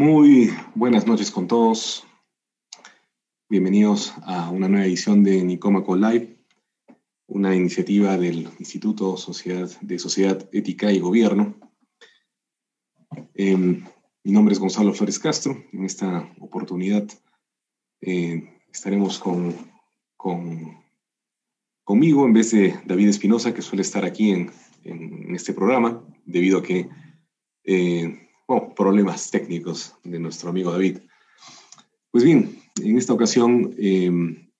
Muy buenas noches con todos. Bienvenidos a una nueva edición de Nicomaco Live, una iniciativa del Instituto Sociedad, de Sociedad Ética y Gobierno. Em, mi nombre es Gonzalo Flores Castro. En esta oportunidad eh, estaremos con, conmigo en vez de David Espinosa, que suele estar aquí en, este programa, debido a que eh, problemas técnicos de nuestro amigo David. Pues bien, en esta ocasión em,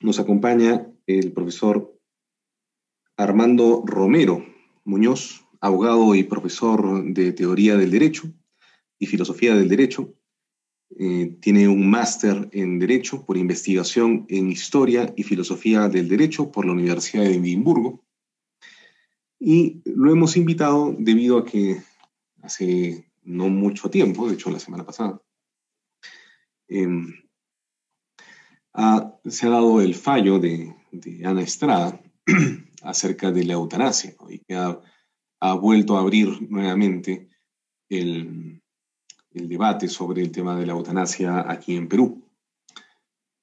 nos acompaña el profesor Armando Romero Muñoz, abogado y profesor de Teoría del Derecho y Filosofía del Derecho. Eh, tiene un máster en Derecho por investigación en Historia y Filosofía del Derecho por la Universidad de Edimburgo. Y lo hemos invitado debido a que hace no mucho tiempo, de hecho la semana pasada, em, se ha dado el fallo de, Ana Estrada acerca de la eutanasia y que ha, vuelto a abrir nuevamente el, debate sobre el tema de la eutanasia aquí en Perú.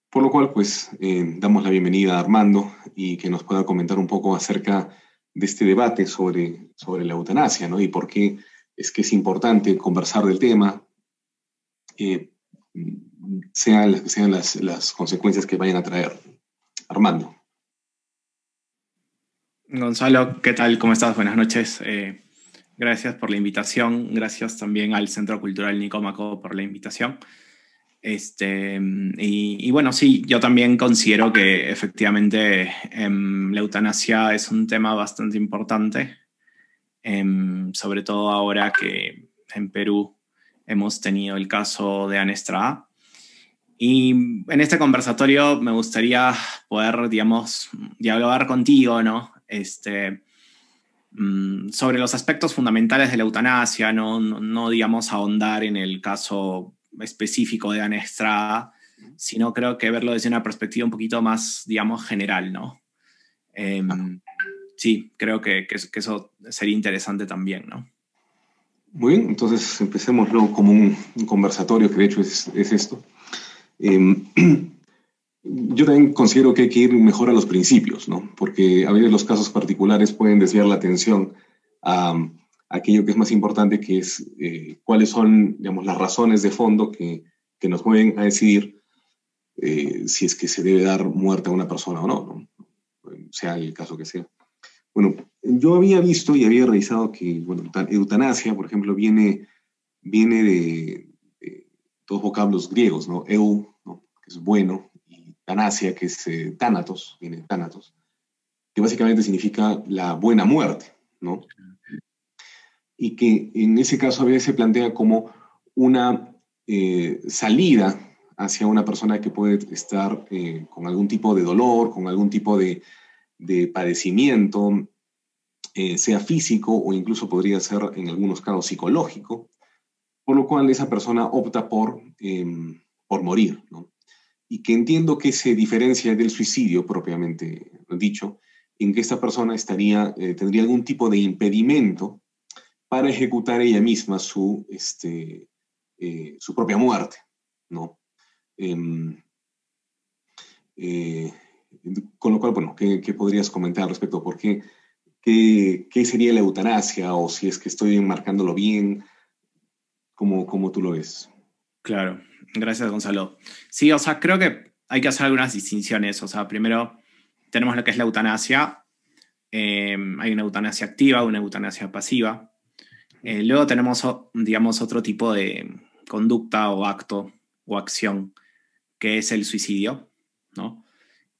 Por lo cual, pues, eh, damos la bienvenida a Armando y que nos pueda comentar un poco acerca de este debate sobre, sobre la eutanasia, ¿no? Y por qué es que es importante conversar del tema, eh, sean, sean las, las, consecuencias que vayan a traer. Armando. Gonzalo, ¿qué tal? ¿Cómo estás? Buenas noches. Eh, gracias por la invitación. Gracias también al Centro Cultural Nicómaco por la invitación. Este, y, bueno, sí, yo también considero que efectivamente em, la eutanasia es un tema bastante importante sobre todo ahora que en Perú hemos tenido el caso de Anestra. Y en este conversatorio me gustaría poder, digamos, dialogar contigo, ¿no? Este, mm, sobre los aspectos fundamentales de la eutanasia, no, no, digamos, ahondar en el caso específico de Anestra, sino creo que verlo desde una perspectiva un poquito más, digamos, general, ¿no? Em, sí, creo que, eso sería interesante también, ¿no? Muy bien, entonces empecemos luego como un, conversatorio, que de hecho es, esto. Em, yo también considero que hay que ir mejor a los principios, ¿no? Porque a veces los casos particulares pueden desviar la atención a, aquello que es más importante, que es eh, cuáles son, digamos, las razones de fondo que, que nos mueven a decidir eh, si es que se debe dar muerte a una persona o ¿no? sea el caso que sea. Bueno, yo había visto y había revisado que, bueno, eutanasia, por ejemplo, viene, viene de, dos vocablos griegos, ¿no? Eu, que es bueno, y tanasia, que es eh, viene de que básicamente significa la buena muerte, ¿no? Y que en ese caso a veces se plantea como una eh, salida hacia una persona que puede estar eh, con algún tipo de dolor, con algún tipo de, de padecimiento, eh, sea físico o incluso podría ser en algunos casos psicológico, por lo cual esa persona opta por, em, por morir. Y que entiendo que se diferencia del suicidio propiamente dicho, en que esta persona estaría, eh, tendría algún tipo de impedimento para ejecutar ella misma su, este, eh, su propia muerte. ¿no? Em, con lo cual, bueno, ¿qué, podrías comentar al respecto? ¿Por qué, qué, sería la eutanasia? O si es que estoy enmarcándolo bien, ¿cómo, cómo tú lo ves? Claro, gracias Gonzalo. Sí, o sea, creo que hay que hacer algunas distinciones. O sea, primero tenemos lo que es la eutanasia. Eh, hay una eutanasia activa, una eutanasia pasiva. Eh, luego tenemos, digamos, otro tipo de conducta o acto o acción, que es el suicidio, ¿no?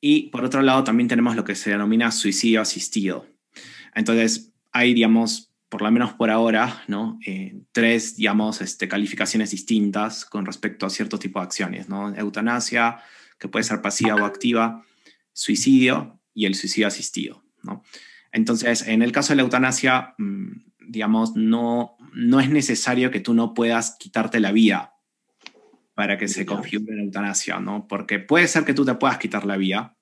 Y por otro lado también tenemos lo que se denomina suicidio asistido. Entonces, hay, digamos, por lo menos por ahora, ¿no? Eh, tres, digamos, este, calificaciones distintas con respecto a cierto tipo de acciones, ¿no? Eutanasia, que puede ser pasiva o activa, suicidio y el suicidio asistido, ¿no? Entonces, en el caso de la eutanasia, mm, digamos, no, no es necesario que tú no puedas quitarte la vida para que se configure la eutanasia, ¿no? Porque puede ser que tú te puedas quitar la vida,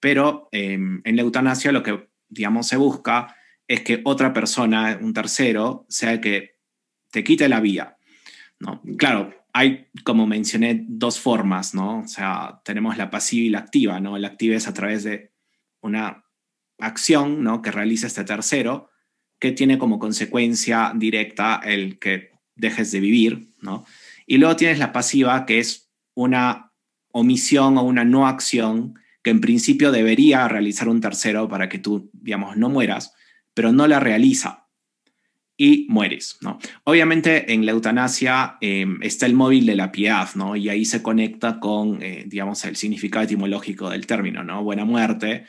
pero em, en la eutanasia lo que, digamos, se busca es que otra persona, un tercero, sea el que te quite la vida. ¿no? Claro, hay, como mencioné, dos formas, ¿no? O sea, tenemos la pasiva y la activa, ¿no? La activa es a través de una acción, ¿no? Que realiza este tercero, que tiene como consecuencia directa el que dejes de vivir, ¿no? Y luego tienes la pasiva, que es una omisión o una no acción que en principio debería realizar un tercero para que tú, digamos, no mueras, pero no la realiza y mueres, ¿no? Obviamente en la eutanasia em, está el móvil de la piedad, ¿no? Y ahí se conecta con, eh, digamos, el significado etimológico del término, ¿no? Buena muerte,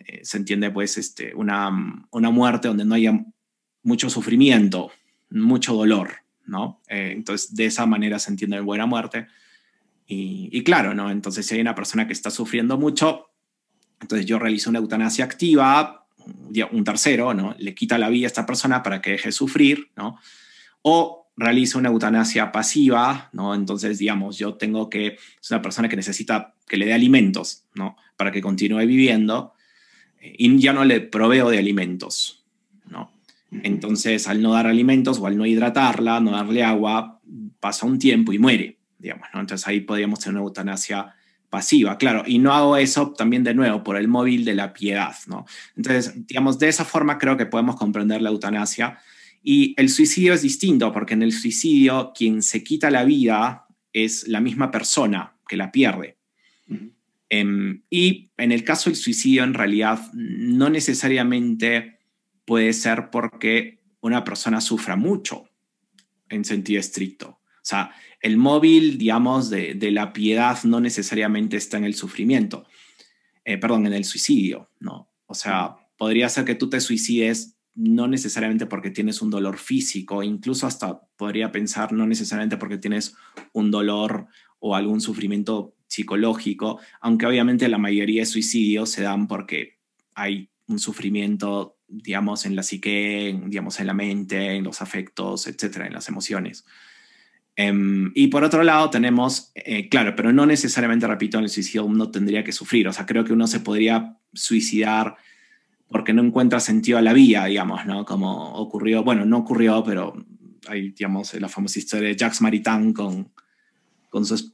eh, se entiende pues este, una, una muerte donde no haya mucho sufrimiento, mucho dolor, ¿no? Eh, entonces, de esa manera se entiende buena muerte. Y, claro, ¿no? Entonces, si hay una persona que está sufriendo mucho, entonces yo realizo una eutanasia activa, un tercero, ¿no? Le quita la vida a esta persona para que deje de sufrir, ¿no? O realizo una eutanasia pasiva, ¿no? Entonces, digamos, yo tengo que, es una persona que necesita que le dé alimentos, ¿no? Para que continúe viviendo eh, y ya no le proveo de alimentos, ¿no? Entonces, al no dar alimentos o al no hidratarla, no darle agua, pasa un tiempo y muere, digamos, ¿no? Entonces ahí podríamos tener una eutanasia pasiva, claro, y no hago eso también de nuevo por el móvil de la piedad, ¿no? Entonces, digamos, de esa forma creo que podemos comprender la eutanasia. Y el suicidio es distinto, porque en el suicidio quien se quita la vida es la misma persona que la pierde. Em, y en el caso del suicidio, en realidad, no necesariamente puede ser porque una persona sufra mucho, en sentido estricto. O sea, el móvil, digamos, de, la piedad no necesariamente está en el sufrimiento, eh, perdón, en el suicidio, ¿no? O sea, podría ser que tú te suicides no necesariamente porque tienes un dolor físico, incluso hasta podría pensar no necesariamente porque tienes un dolor o algún sufrimiento psicológico, aunque obviamente la mayoría de suicidios se dan porque hay un sufrimiento, digamos, en la psique, digamos, en la mente, en los afectos, etcétera, en las emociones. Em, y por otro lado tenemos, eh, claro, pero no necesariamente, repito, en el suicidio uno tendría que sufrir. O sea, creo que uno se podría suicidar porque no encuentra sentido a la vida, digamos, ¿no? Como ocurrió, bueno, no ocurrió, pero hay, digamos, la famosa historia de Jacques Maritain con, con, su,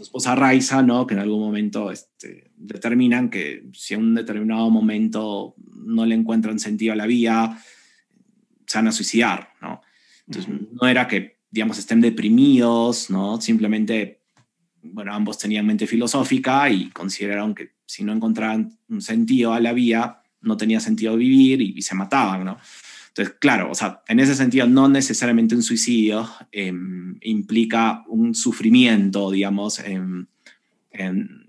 esposa Raiza, ¿no? Que en algún momento este, determinan que si en un determinado momento no le encuentran sentido a la vida, se van a suicidar, ¿no? Entonces, no era que digamos, estén deprimidos, ¿no? Simplemente, bueno, ambos tenían mente filosófica y consideraron que si no encontraban un sentido a la vida, no tenía sentido vivir y, se mataban, ¿no? Entonces, claro, o sea, en ese sentido, no necesariamente un suicidio em, implica un sufrimiento, digamos, en, en,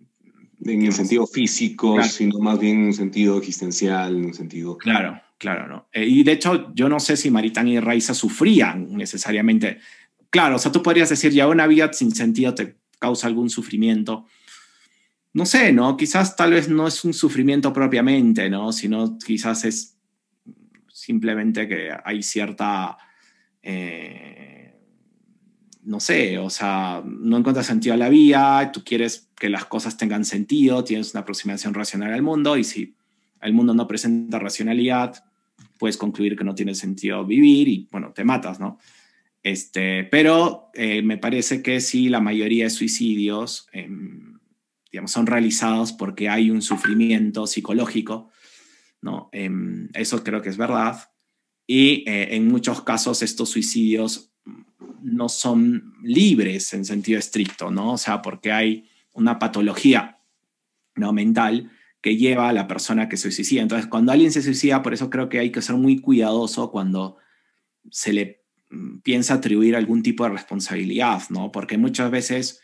el sentido físico, sino más bien en un sentido existencial, en un sentido... Claro, Claro, ¿no? Eh, y de hecho, yo no sé si Maritán y Raiza sufrían necesariamente. Claro, o sea, tú podrías decir, ya una vida sin sentido te causa algún sufrimiento. No sé, ¿no? Quizás tal vez no es un sufrimiento propiamente, ¿no? Sino quizás es simplemente que hay cierta... Eh, no sé, o sea, no encuentras sentido a la vida, tú quieres que las cosas tengan sentido, tienes una aproximación racional al mundo y si el mundo no presenta racionalidad, puedes concluir que no tiene sentido vivir y, bueno, te matas, ¿no? Este, pero eh, me parece que sí, la mayoría de suicidios, em, digamos, son realizados porque hay un sufrimiento psicológico, ¿no? Em, eso creo que es verdad. Y eh, en muchos casos estos suicidios no son libres en sentido estricto, ¿no? O sea, porque hay una patología ¿no? mental que lleva a la persona que se suicida. Entonces, cuando alguien se suicida, por eso creo que hay que ser muy cuidadoso cuando se le mm, piensa atribuir algún tipo de responsabilidad, ¿no? Porque muchas veces...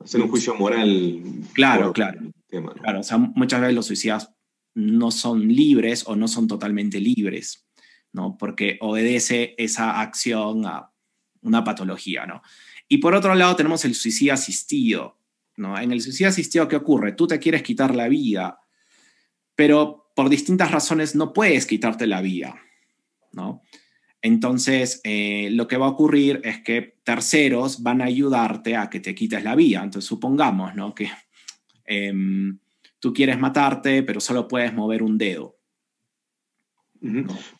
Hacer un juicio moral. Claro, claro. Claro, o sea, muchas veces los suicidas no son libres o no son totalmente libres, ¿no? Porque obedece esa acción a una patología, ¿no? Y por otro lado tenemos el suicidio asistido, ¿no? En el suicidio asistido, ¿qué ocurre? Tú te quieres quitar la vida, pero por distintas razones no puedes quitarte la vida, ¿no? Entonces, eh, lo que va a ocurrir es que terceros van a ayudarte a que te quites la vida. Entonces, supongamos, ¿no? Que em, tú quieres matarte, pero solo puedes mover un dedo.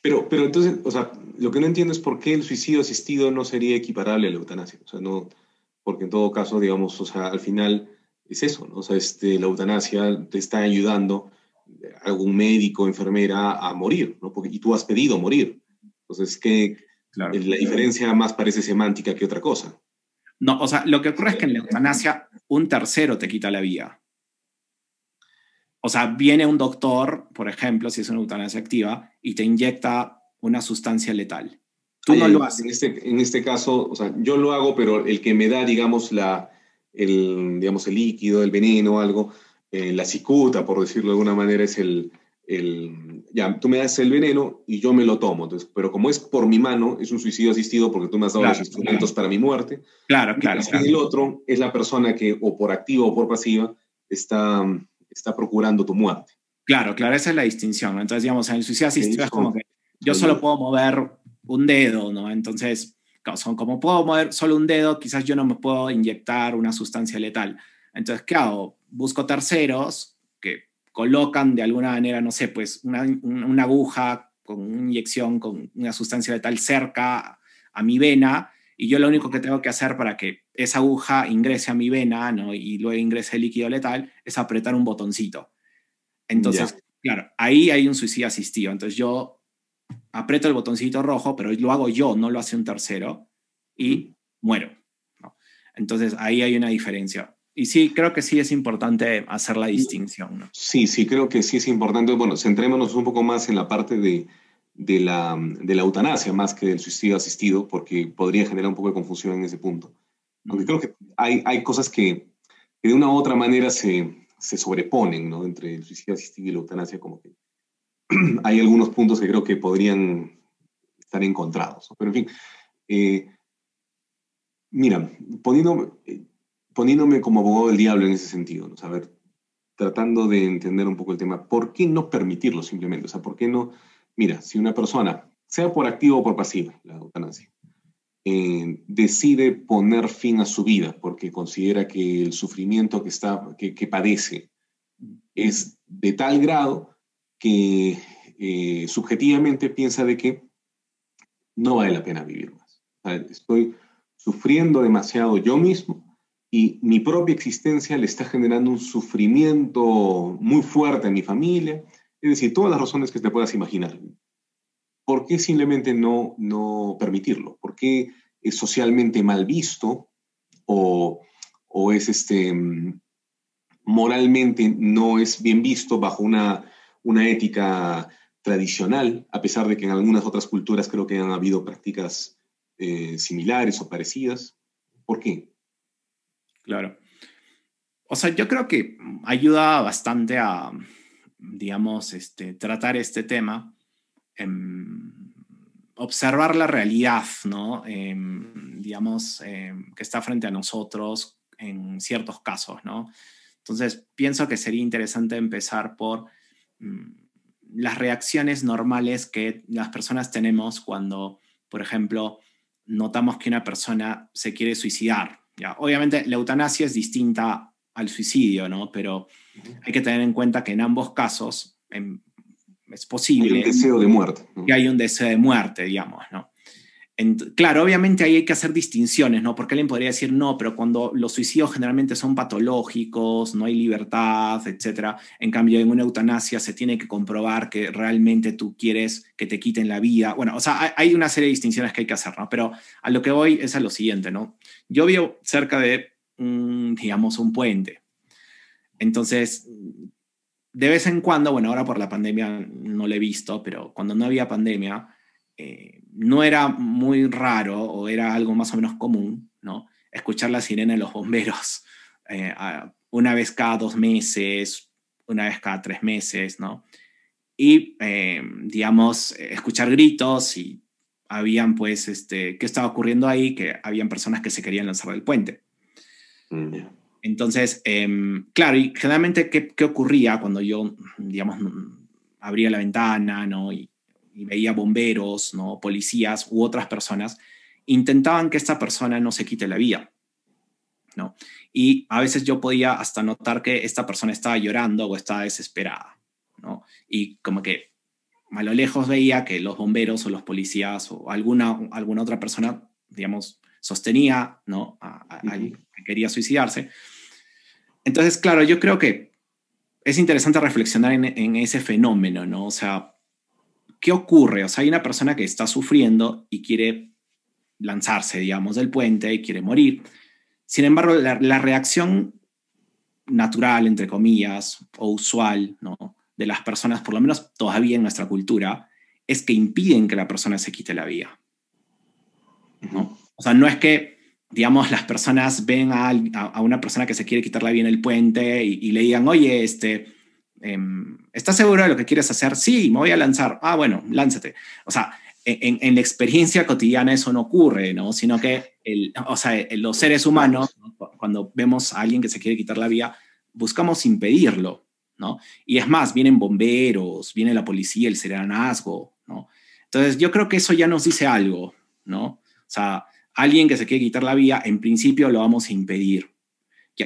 pero, pero entonces, o sea, lo que no entiendo es por qué el suicidio asistido no sería equiparable a la eutanasia. O sea, no, porque en todo caso, digamos, o sea, al final es eso, ¿no? O sea, este, la eutanasia te está ayudando algún médico, enfermera a morir, ¿no? Porque, y tú has pedido morir. Entonces, que la diferencia más parece semántica que otra cosa. No, o sea, lo que ocurre es que en la eutanasia un tercero te quita la vida. O sea, viene un doctor, por ejemplo, si es una eutanasia activa, y te inyecta una sustancia letal. Tú no lo haces. En este, en este caso, o sea, yo lo hago, pero el que me da, digamos, la, el, digamos, el líquido, el veneno, algo, eh, la cicuta, por decirlo de alguna manera, es el, el, ya, tú me das el veneno y yo me lo tomo. Entonces, pero como es por mi mano, es un suicidio asistido porque tú me has dado los instrumentos para mi muerte. Claro, claro. Y el otro es la persona que, o por activa o por pasiva, está, está procurando tu muerte. Claro, claro, esa es la distinción. Entonces, digamos, en el suicidio asistido es como que yo solo puedo mover un dedo, ¿no? Entonces, como puedo mover solo un dedo, quizás yo no me puedo inyectar una sustancia letal. Entonces, ¿qué hago? Busco terceros que colocan de alguna manera, no sé, pues una, una aguja con una inyección, con una sustancia letal cerca a mi vena, y yo lo único que tengo que hacer para que esa aguja ingrese a mi vena ¿no? y luego ingrese el líquido letal es apretar un botoncito. Entonces, claro, ahí hay un suicidio asistido. Entonces yo aprieto el botoncito rojo, pero lo hago yo, no lo hace un tercero, y muero. Entonces ahí hay una diferencia. Y sí, creo que sí es importante hacer la distinción. ¿no? Sí, sí, creo que sí es importante. Bueno, centrémonos un poco más en la parte de, de, la, de la eutanasia más que del suicidio asistido, porque podría generar un poco de confusión en ese punto. Aunque creo que hay, hay cosas que, que, de una u otra manera se, se sobreponen ¿no? entre el suicidio asistido y la eutanasia, como que hay algunos puntos que creo que podrían estar encontrados. Pero en fin, eh, mira, poniéndome, poniéndome como abogado del diablo en ese sentido, ¿no? tratando de entender un poco el tema, ¿por qué no permitirlo simplemente? O sea, ¿por qué no? Mira, si una persona, sea por activo o por pasiva, la eutanasia, eh, decide poner fin a su vida porque considera que el sufrimiento que, está, que, que padece es de tal grado que eh, subjetivamente piensa de que no vale la pena vivir más. estoy sufriendo demasiado yo mismo y mi propia existencia le está generando un sufrimiento muy fuerte a mi familia, es decir, todas las razones que te puedas imaginar. ¿Por qué simplemente no, no permitirlo? ¿Por qué es socialmente mal visto o, o es este, moralmente no es bien visto bajo una una ética tradicional, a pesar de que en algunas otras culturas creo que han habido prácticas eh, similares o parecidas. ¿Por qué? Claro. O sea, yo creo que ayuda bastante a, digamos, este, tratar este tema, observar la realidad, ¿no? Em, digamos, em, que está frente a nosotros en ciertos casos, ¿no? Entonces, pienso que sería interesante empezar por Mm, las reacciones normales que las personas tenemos cuando, por ejemplo, notamos que una persona se quiere suicidar. ¿Ya? Obviamente la eutanasia es distinta al suicidio, ¿no? Pero hay que tener en cuenta que en ambos casos es posible... Hay un deseo de muerte. Que hay un deseo de muerte, digamos, ¿no? Claro, obviamente ahí hay que hacer distinciones, ¿no? Porque alguien podría decir, no, pero cuando los suicidios generalmente son patológicos, no hay libertad, etc. En cambio, en una eutanasia se tiene que comprobar que realmente tú quieres que te quiten la vida. Bueno, o sea, hay una serie de distinciones que hay que hacer, ¿no? Pero a lo que voy es a lo siguiente, ¿no? Yo vivo cerca de, digamos, un puente. Entonces, de vez en cuando, bueno, ahora por la pandemia no lo he visto, pero cuando no había pandemia, eh, no era muy raro o era algo más o menos común, ¿no? Escuchar la sirena de los bomberos eh, una vez cada dos meses, una vez cada tres meses, ¿no? Y, eh, digamos, escuchar gritos y habían, pues, este, ¿qué estaba ocurriendo ahí? Que habían personas que se querían lanzar del puente. Mm, Entonces, em, claro, y generalmente, ¿qué, ¿qué, ocurría cuando yo, digamos, abría la ventana, ¿no? Y y veía bomberos, ¿no? policías u otras personas, intentaban que esta persona no se quite la vida. ¿no? Y a veces yo podía hasta notar que esta persona estaba llorando o estaba desesperada. ¿no? Y como que a lo lejos veía que los bomberos o los policías o alguna, alguna otra persona, digamos, sostenía ¿no? a, alguien que quería suicidarse. Entonces, claro, yo creo que es interesante reflexionar en, en, ese fenómeno, ¿no? O sea, ¿qué ocurre? O sea, hay una persona que está sufriendo y quiere lanzarse, digamos, del puente y quiere morir. Sin embargo, la, la reacción natural, entre comillas, o usual, ¿no? De las personas, por lo menos todavía en nuestra cultura, es que impiden que la persona se quite la vida. ¿no? O sea, no es que, digamos, las personas ven a, a, una persona que se quiere quitar la vida en el puente y, le digan, oye, este, em, ¿estás seguro de lo que quieres hacer? Sí, me voy a lanzar. Ah, bueno, lánzate. O sea, en, la experiencia cotidiana eso no ocurre, ¿no? Sino que, o sea, los seres humanos, cuando vemos a alguien que se quiere quitar la vida, buscamos impedirlo, ¿no? Y es más, vienen bomberos, viene la policía, el serenazgo, ¿no? Entonces, yo creo que eso ya nos dice algo, ¿no? O sea, alguien que se quiere quitar la vida, en principio lo vamos a impedir.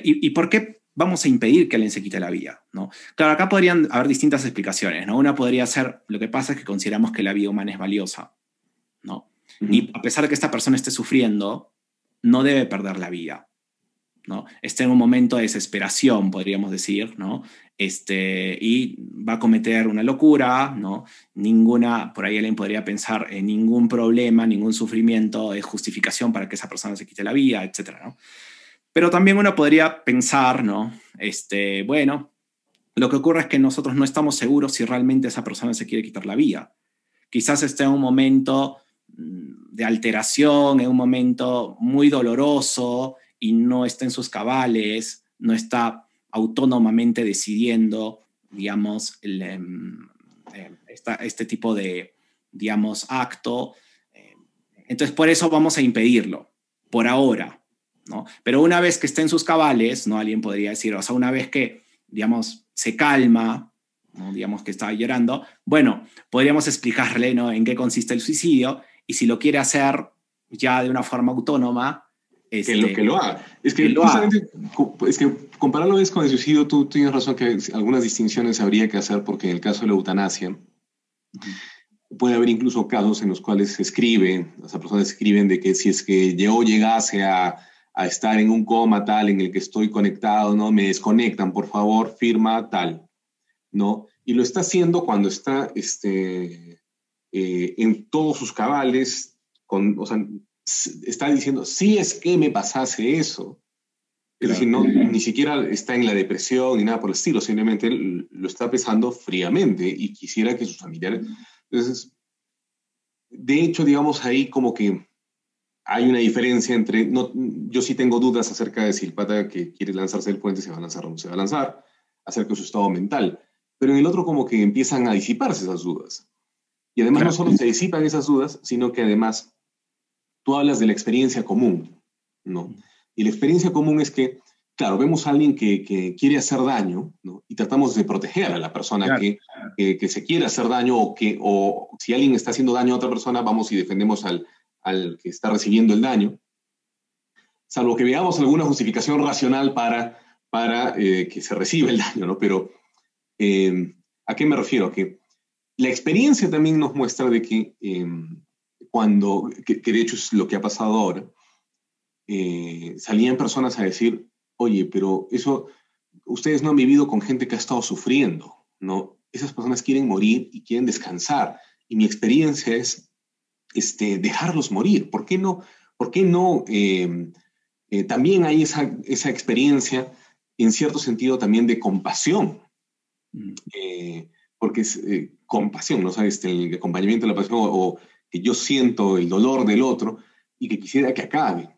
¿Y, por qué vamos a impedir que alguien se quite la vida? ¿no? Claro, acá podrían haber distintas explicaciones. ¿no? Una podría ser, lo que pasa es que consideramos que la vida humana es valiosa. ¿no? Y a pesar de que esta persona esté sufriendo, no debe perder la vida. ¿no? Está en un momento de desesperación, podríamos decir, ¿no? este, y va a cometer una locura, ¿no? Ninguna, por ahí alguien podría pensar en ningún problema, ningún sufrimiento es justificación para que esa persona se quite la vida, etc. ¿no? Pero también uno podría pensar, ¿no? Este, bueno, lo que ocurre es que nosotros no estamos seguros si realmente esa persona se quiere quitar la vida. Quizás esté en un momento mm, de alteración, en un momento muy doloroso y no está en sus cabales, no está autónomamente decidiendo, digamos, em, em, este tipo de, digamos, acto. Entonces, por eso vamos a impedirlo, por ahora, ¿no? Pero una vez que esté en sus cabales, ¿no? Alguien podría decir, o sea, una vez que, digamos, se calma, ¿no? digamos que está llorando, bueno, podríamos explicarle, ¿no? En qué consiste el suicidio y si lo quiere hacer ya de una forma autónoma, que, lo, que lo haga. Es que, justamente, es que compararlo es con el suicidio, tú, tienes razón que algunas distinciones habría que hacer porque en el caso de la eutanasia puede haber incluso casos en los cuales se escribe, las personas escriben de que si es que yo llegase a, a, estar en un coma tal en el que estoy conectado, ¿no? Me desconectan, por favor, firma tal, ¿no? Y lo está haciendo cuando está este, eh, en todos sus cabales, con, o sea, está diciendo, si es que me pasase eso, es decir, no, ni siquiera está en la depresión ni nada por el estilo, simplemente lo está pensando fríamente y quisiera que sus familiares... Entonces, de hecho, digamos ahí como que hay una diferencia entre, no, yo sí tengo dudas acerca de si el pata que quiere lanzarse del puente se va a lanzar o no se va a lanzar, acerca de su estado mental, pero en el otro como que empiezan a disiparse esas dudas. Y además no solo se disipan esas dudas, sino que además tú hablas de la experiencia común, ¿no? Y la experiencia común es que, claro, vemos a alguien que, quiere hacer daño, ¿no? Y tratamos de proteger a la persona que, que, se quiere hacer daño o que, o si alguien está haciendo daño a otra persona, vamos y defendemos al, al que está recibiendo el daño, salvo que veamos alguna justificación racional para, para eh, que se reciba el daño, ¿no? Pero, eh, ¿a qué me refiero? Que la experiencia también nos muestra de que em, cuando, que, de hecho es lo que ha pasado ahora, eh, salían personas a decir, oye, pero eso, ustedes no han vivido con gente que ha estado sufriendo, ¿no? Esas personas quieren morir y quieren descansar. Y mi experiencia es este, dejarlos morir. ¿Por qué no? ¿Por qué no? Eh, eh, también hay esa, esa experiencia, en cierto sentido, también de compasión. Mm. porque es compasión, ¿no? sabes este, el acompañamiento de la pasión o que yo siento el dolor del otro y que quisiera que acabe.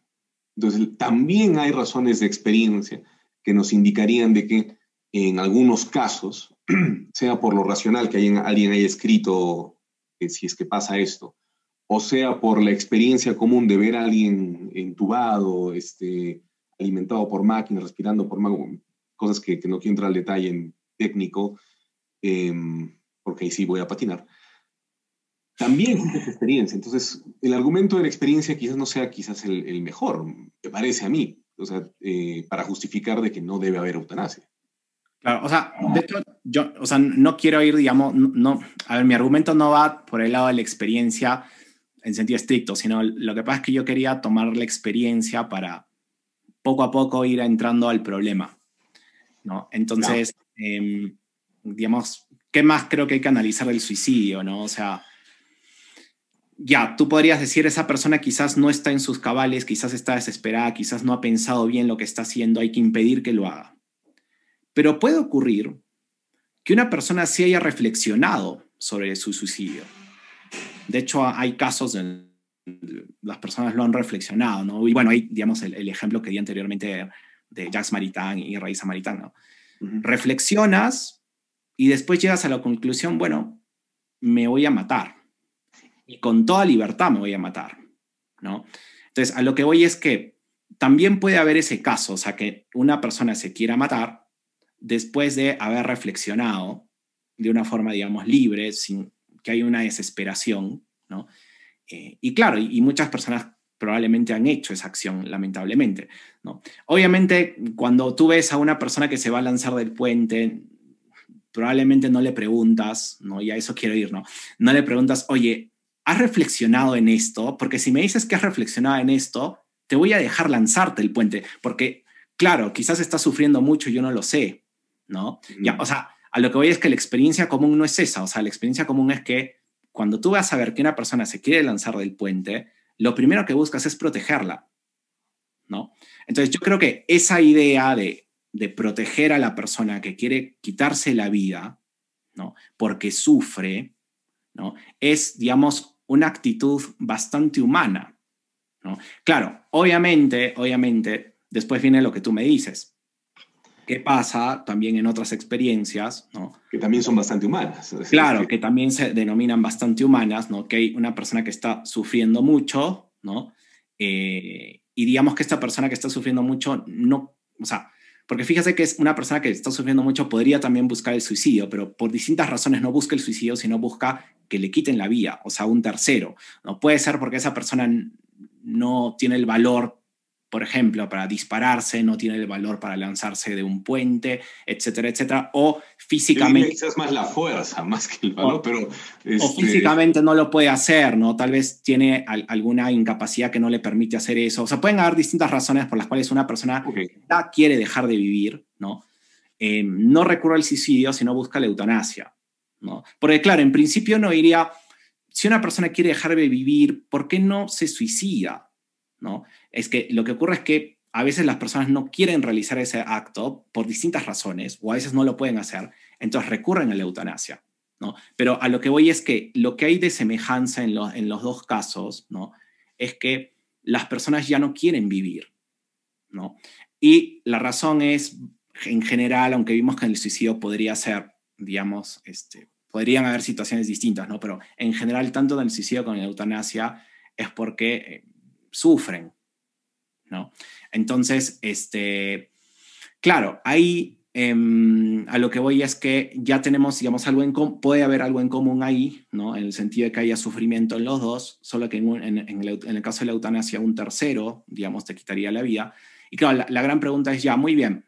Entonces, también hay razones de experiencia que nos indicarían de que en algunos casos, sea por lo racional que alguien haya escrito si es que pasa esto, o sea por la experiencia común de ver a alguien entubado, este, alimentado por máquinas, respirando por máquinas, cosas que, no quiero entrar al detalle en técnico, em, porque ahí sí voy a patinar también esa experiencia. Entonces, el argumento de la experiencia quizás no sea quizás el, mejor, me parece a mí, o sea, eh, para justificar de que no debe haber eutanasia. Claro, o sea, de hecho, yo, o sea, no quiero ir, digamos, no, a ver, mi argumento no va por el lado de la experiencia en sentido estricto, sino lo que pasa es que yo quería tomar la experiencia para poco a poco ir entrando al problema, ¿no? Entonces, em, digamos, ¿qué más creo que hay que analizar del suicidio, no? O sea, ya, tú podrías decir, esa persona quizás no está en sus cabales, quizás está desesperada, quizás no ha pensado bien lo que está haciendo, hay que impedir que lo haga. Pero puede ocurrir que una persona sí haya reflexionado sobre su suicidio. De hecho, hay casos en las personas lo han reflexionado, ¿no? Y bueno, hay, digamos, el, ejemplo que di anteriormente de Jacques Maritain y Raíza Maritain, ¿no? Reflexionas y después llegas a la conclusión, bueno, me voy a matar y con toda libertad me voy a matar, ¿no? Entonces, a lo que voy es que también puede haber ese caso, o sea, que una persona se quiera matar después de haber reflexionado de una forma, digamos, libre, sin que haya una desesperación, ¿no? Eh, y claro, y, muchas personas probablemente han hecho esa acción, lamentablemente, ¿no? Obviamente, cuando tú ves a una persona que se va a lanzar del puente, probablemente no le preguntas, ¿no? Y a eso quiero ir, ¿no? No le preguntas, oye, ¿has reflexionado en esto? Porque si me dices que has reflexionado en esto, te voy a dejar lanzarte el puente, porque, claro, quizás estás sufriendo mucho yo no lo sé, ¿no? Ya, o sea, a lo que voy es que la experiencia común no es esa, o sea, la experiencia común es que cuando tú vas a ver que una persona se quiere lanzar del puente, lo primero que buscas es protegerla, ¿no? Entonces yo creo que esa idea de, de proteger a la persona que quiere quitarse la vida, ¿no? Porque sufre, ¿no? Es, digamos, una actitud bastante humana. ¿no? Claro, obviamente, obviamente, después viene lo que tú me dices. ¿Qué pasa también en otras experiencias? ¿no? Que también son bastante humanas. Claro, que... también se denominan bastante humanas, ¿no? que hay una persona que está sufriendo mucho, ¿no? Eh, y digamos que esta persona que está sufriendo mucho, no, o sea, porque fíjese que es una persona que está sufriendo mucho, podría también buscar el suicidio, pero por distintas razones no busca el suicidio, sino busca que le quiten la vía, o sea, un tercero. No puede ser porque esa persona no tiene el valor, por ejemplo, para dispararse, no tiene el valor para lanzarse de un puente, etcétera, etcétera, o físicamente... Quizás más la fuerza, más que el valor, pero... Este... O físicamente no lo puede hacer, ¿no? Tal vez tiene alguna incapacidad que no le permite hacer eso. O sea, pueden haber distintas razones por las cuales una persona quiere dejar de vivir, ¿no? Eh, no recurre al suicidio, sino busca la eutanasia. ¿no? Porque claro, en principio no iría, si una persona quiere dejar de vivir, ¿por qué no se suicida? ¿No? Es que lo que ocurre es que a veces las personas no quieren realizar ese acto por distintas razones o a veces no lo pueden hacer, entonces recurren a la eutanasia. ¿no? Pero a lo que voy es que lo que hay de semejanza en, en los dos casos ¿no? es que las personas ya no quieren vivir. ¿no? Y la razón es, en general, aunque vimos que el suicidio podría ser digamos, este, podrían haber situaciones distintas, ¿no? Pero en general, tanto en el suicidio como en la eutanasia es porque eh, sufren, ¿no? Entonces, este, claro, ahí em, a lo que voy es que ya tenemos, digamos, algo en puede haber algo en común ahí, ¿no? En el sentido de que haya sufrimiento en los dos, solo que en, el, caso de la eutanasia un tercero, digamos, te quitaría la vida. Y claro, la gran pregunta es ya, muy bien,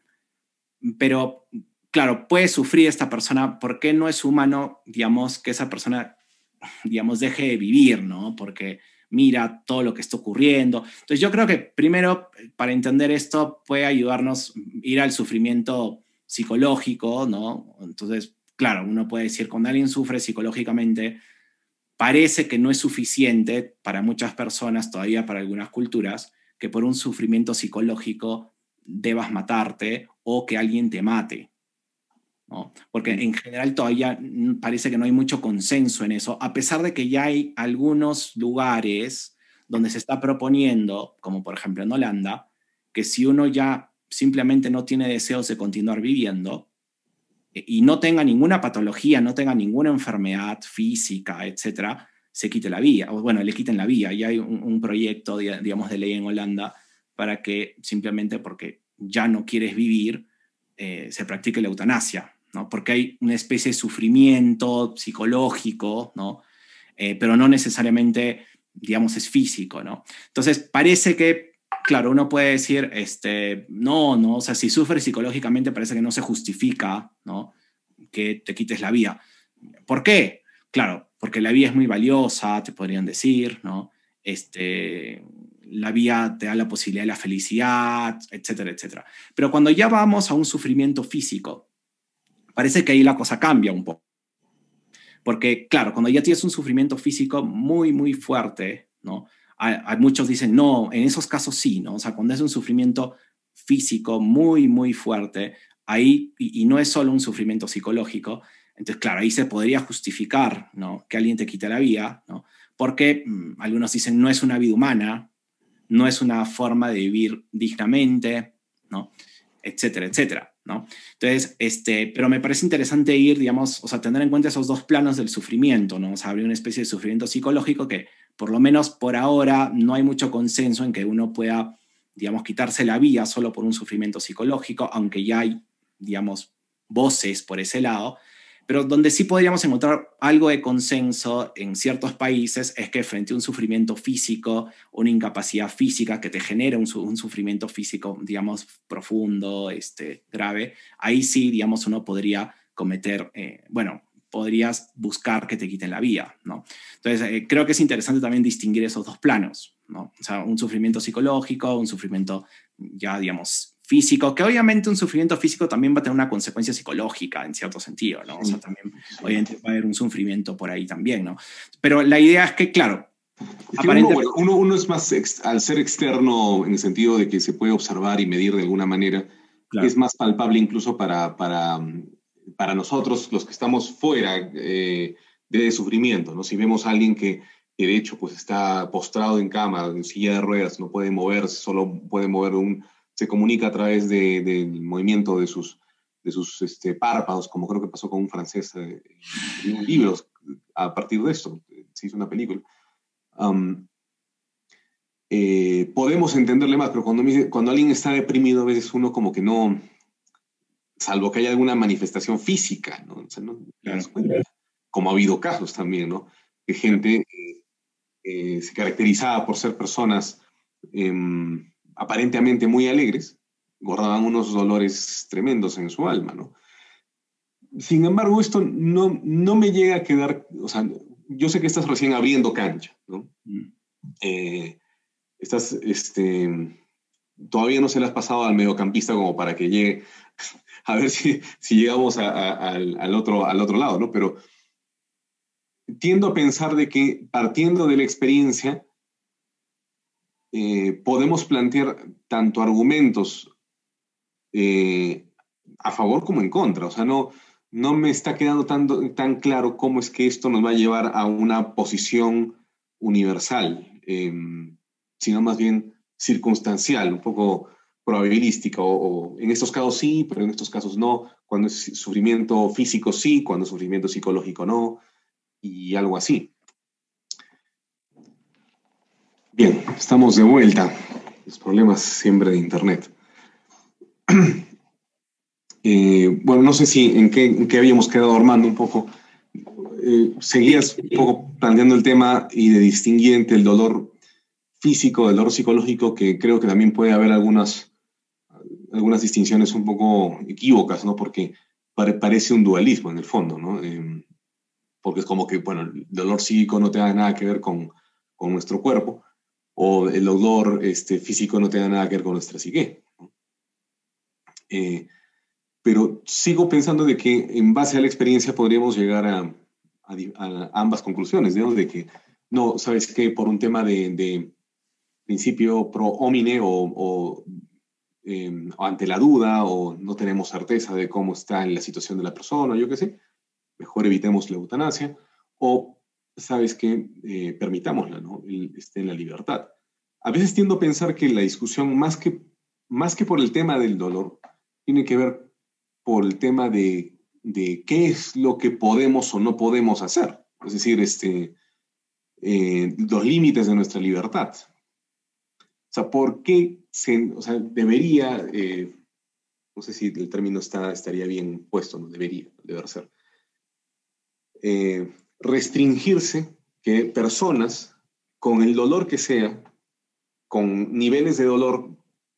pero claro, puede sufrir esta persona, ¿por qué no es humano, digamos, que esa persona, digamos, deje de vivir, ¿no? Porque mira todo lo que está ocurriendo. Entonces yo creo que primero, para entender esto, puede ayudarnos ir al sufrimiento psicológico, ¿no? Entonces, claro, uno puede decir, cuando alguien sufre psicológicamente, parece que no es suficiente para muchas personas, todavía para algunas culturas, que por un sufrimiento psicológico debas matarte o que alguien te mate. Porque en general todavía parece que no hay mucho consenso en eso, a pesar de que ya hay algunos lugares donde se está proponiendo, como por ejemplo en Holanda, que si uno ya simplemente no tiene deseos de continuar viviendo eh, y no tenga ninguna patología, no tenga ninguna enfermedad física, etcétera, se quite la vía, o bueno, le quiten la vía. Y hay un, proyecto, digamos, de ley en Holanda para que simplemente porque ya no quieres vivir, eh, se practique la eutanasia. Porque hay una especie de sufrimiento psicológico, ¿no? Eh, pero no necesariamente, digamos, es físico, ¿no? Entonces, parece que, claro, uno puede decir, este, no, no, o sea, si sufres psicológicamente parece que no se justifica, ¿no? Que te quites la vida. ¿Por qué? Claro, porque la vida es muy valiosa, te podrían decir, ¿no? Este, la vida te da la posibilidad de la felicidad, etcétera, etcétera. Pero cuando ya vamos a un sufrimiento físico, parece que ahí la cosa cambia un poco. Porque, claro, cuando ya tienes un sufrimiento físico muy, muy fuerte, ¿no? Hay, muchos dicen, no, en esos casos sí, ¿no? O sea, cuando es un sufrimiento físico muy, muy fuerte, ahí, y, y no es solo un sufrimiento psicológico, entonces, claro, ahí se podría justificar, ¿no? Que alguien te quite la vida, ¿no? Porque mm, algunos dicen, no es una vida humana, no es una forma de vivir dignamente, ¿no? Etcétera, etcétera, Entonces, este, pero me parece interesante ir, digamos, o sea, tener en cuenta esos dos planos del sufrimiento, ¿no? O sea, habría una especie de sufrimiento psicológico que, por lo menos por ahora, no hay mucho consenso en que uno pueda, digamos, quitarse la vida solo por un sufrimiento psicológico, aunque ya hay, digamos, voces por ese lado, pero donde sí podríamos encontrar algo de consenso en ciertos países es que frente a un sufrimiento físico, una incapacidad física que te genera un, sufrimiento físico, digamos, profundo, este, grave, ahí sí, digamos, uno podría cometer, eh, bueno, podrías buscar que te quiten la vida, ¿no? Entonces, eh, creo que es interesante también distinguir esos dos planos, ¿no? O sea, un sufrimiento psicológico, un sufrimiento ya, digamos, físico, que obviamente un sufrimiento físico también va a tener una consecuencia psicológica en cierto sentido, ¿no? O sea, también obviamente va a haber un sufrimiento por ahí también, ¿no? Pero la idea es que, claro, uno, uno, es más, al ser externo en el sentido de que se puede observar y medir de alguna manera, es más palpable incluso para, para, para nosotros, los que estamos fuera eh, de sufrimiento, ¿no? Si vemos a alguien que, que, de hecho pues está postrado en cama, en silla de ruedas, no puede moverse, solo puede mover un se comunica a través del movimiento de sus, de sus este, párpados, como creo que pasó con un francés eh, en libros. A partir de esto se hizo una película. Eh, podemos entenderle más, pero cuando, cuando alguien está deprimido, a veces uno como que no, salvo que haya alguna manifestación física, ¿no? como ha habido casos también, ¿no? De gente eh, se caracterizaba por ser personas em, aparentemente muy alegres, guardaban unos dolores tremendos en su alma, ¿no? Sin embargo, esto no, no me llega a quedar, o sea, yo sé que estás recién abriendo cancha, ¿no? Mm. Eh, estás, este, todavía no se le has pasado al mediocampista como para que llegue, a ver si, si llegamos al, otro, al otro lado, ¿no? Pero tiendo a pensar de que partiendo de la experiencia, eh, podemos plantear tanto argumentos eh, a favor como en contra. O sea, no, no me está quedando tan, tan claro cómo es que esto nos va a llevar a una posición universal, em, sino más bien circunstancial, un poco probabilística, o, en estos casos sí, pero en estos casos no, cuando es sufrimiento físico sí, cuando es sufrimiento psicológico no, y algo así. Bien, estamos de vuelta. Los problemas siempre de Internet. Eh, bueno, no sé si en qué, habíamos quedado armando un poco. Eh, seguías un poco planteando el tema y de distinguir el dolor físico, el dolor psicológico, que creo que también puede haber algunas, algunas distinciones un poco equívocas, ¿no? Porque parece un dualismo en el fondo, ¿no? Eh, porque es como que, bueno, el dolor psíquico no tiene nada que ver con, con nuestro cuerpo, o el dolor este, físico no tenga nada que ver con nuestra psique. Eh, pero sigo pensando de que en base a la experiencia podríamos llegar a, ambas conclusiones, digamos, de que no, sabes que por un tema de, principio pro homine o, o, ante la duda o no tenemos certeza de cómo está en la situación de la persona, yo qué sé, mejor evitemos la eutanasia, o sabes que eh, permitámosla, ¿no? esté en la libertad. A veces tiendo a pensar que la discusión, más que, más que por el tema del dolor, tiene que ver por el tema de, de qué es lo que podemos o no podemos hacer. Es decir, este, eh, los límites de nuestra libertad. O sea, ¿por qué se, o sea, debería, eh, no sé si el término está, estaría bien puesto, no debería, deber ser, restringirse que personas, con el dolor que sea, con niveles de dolor,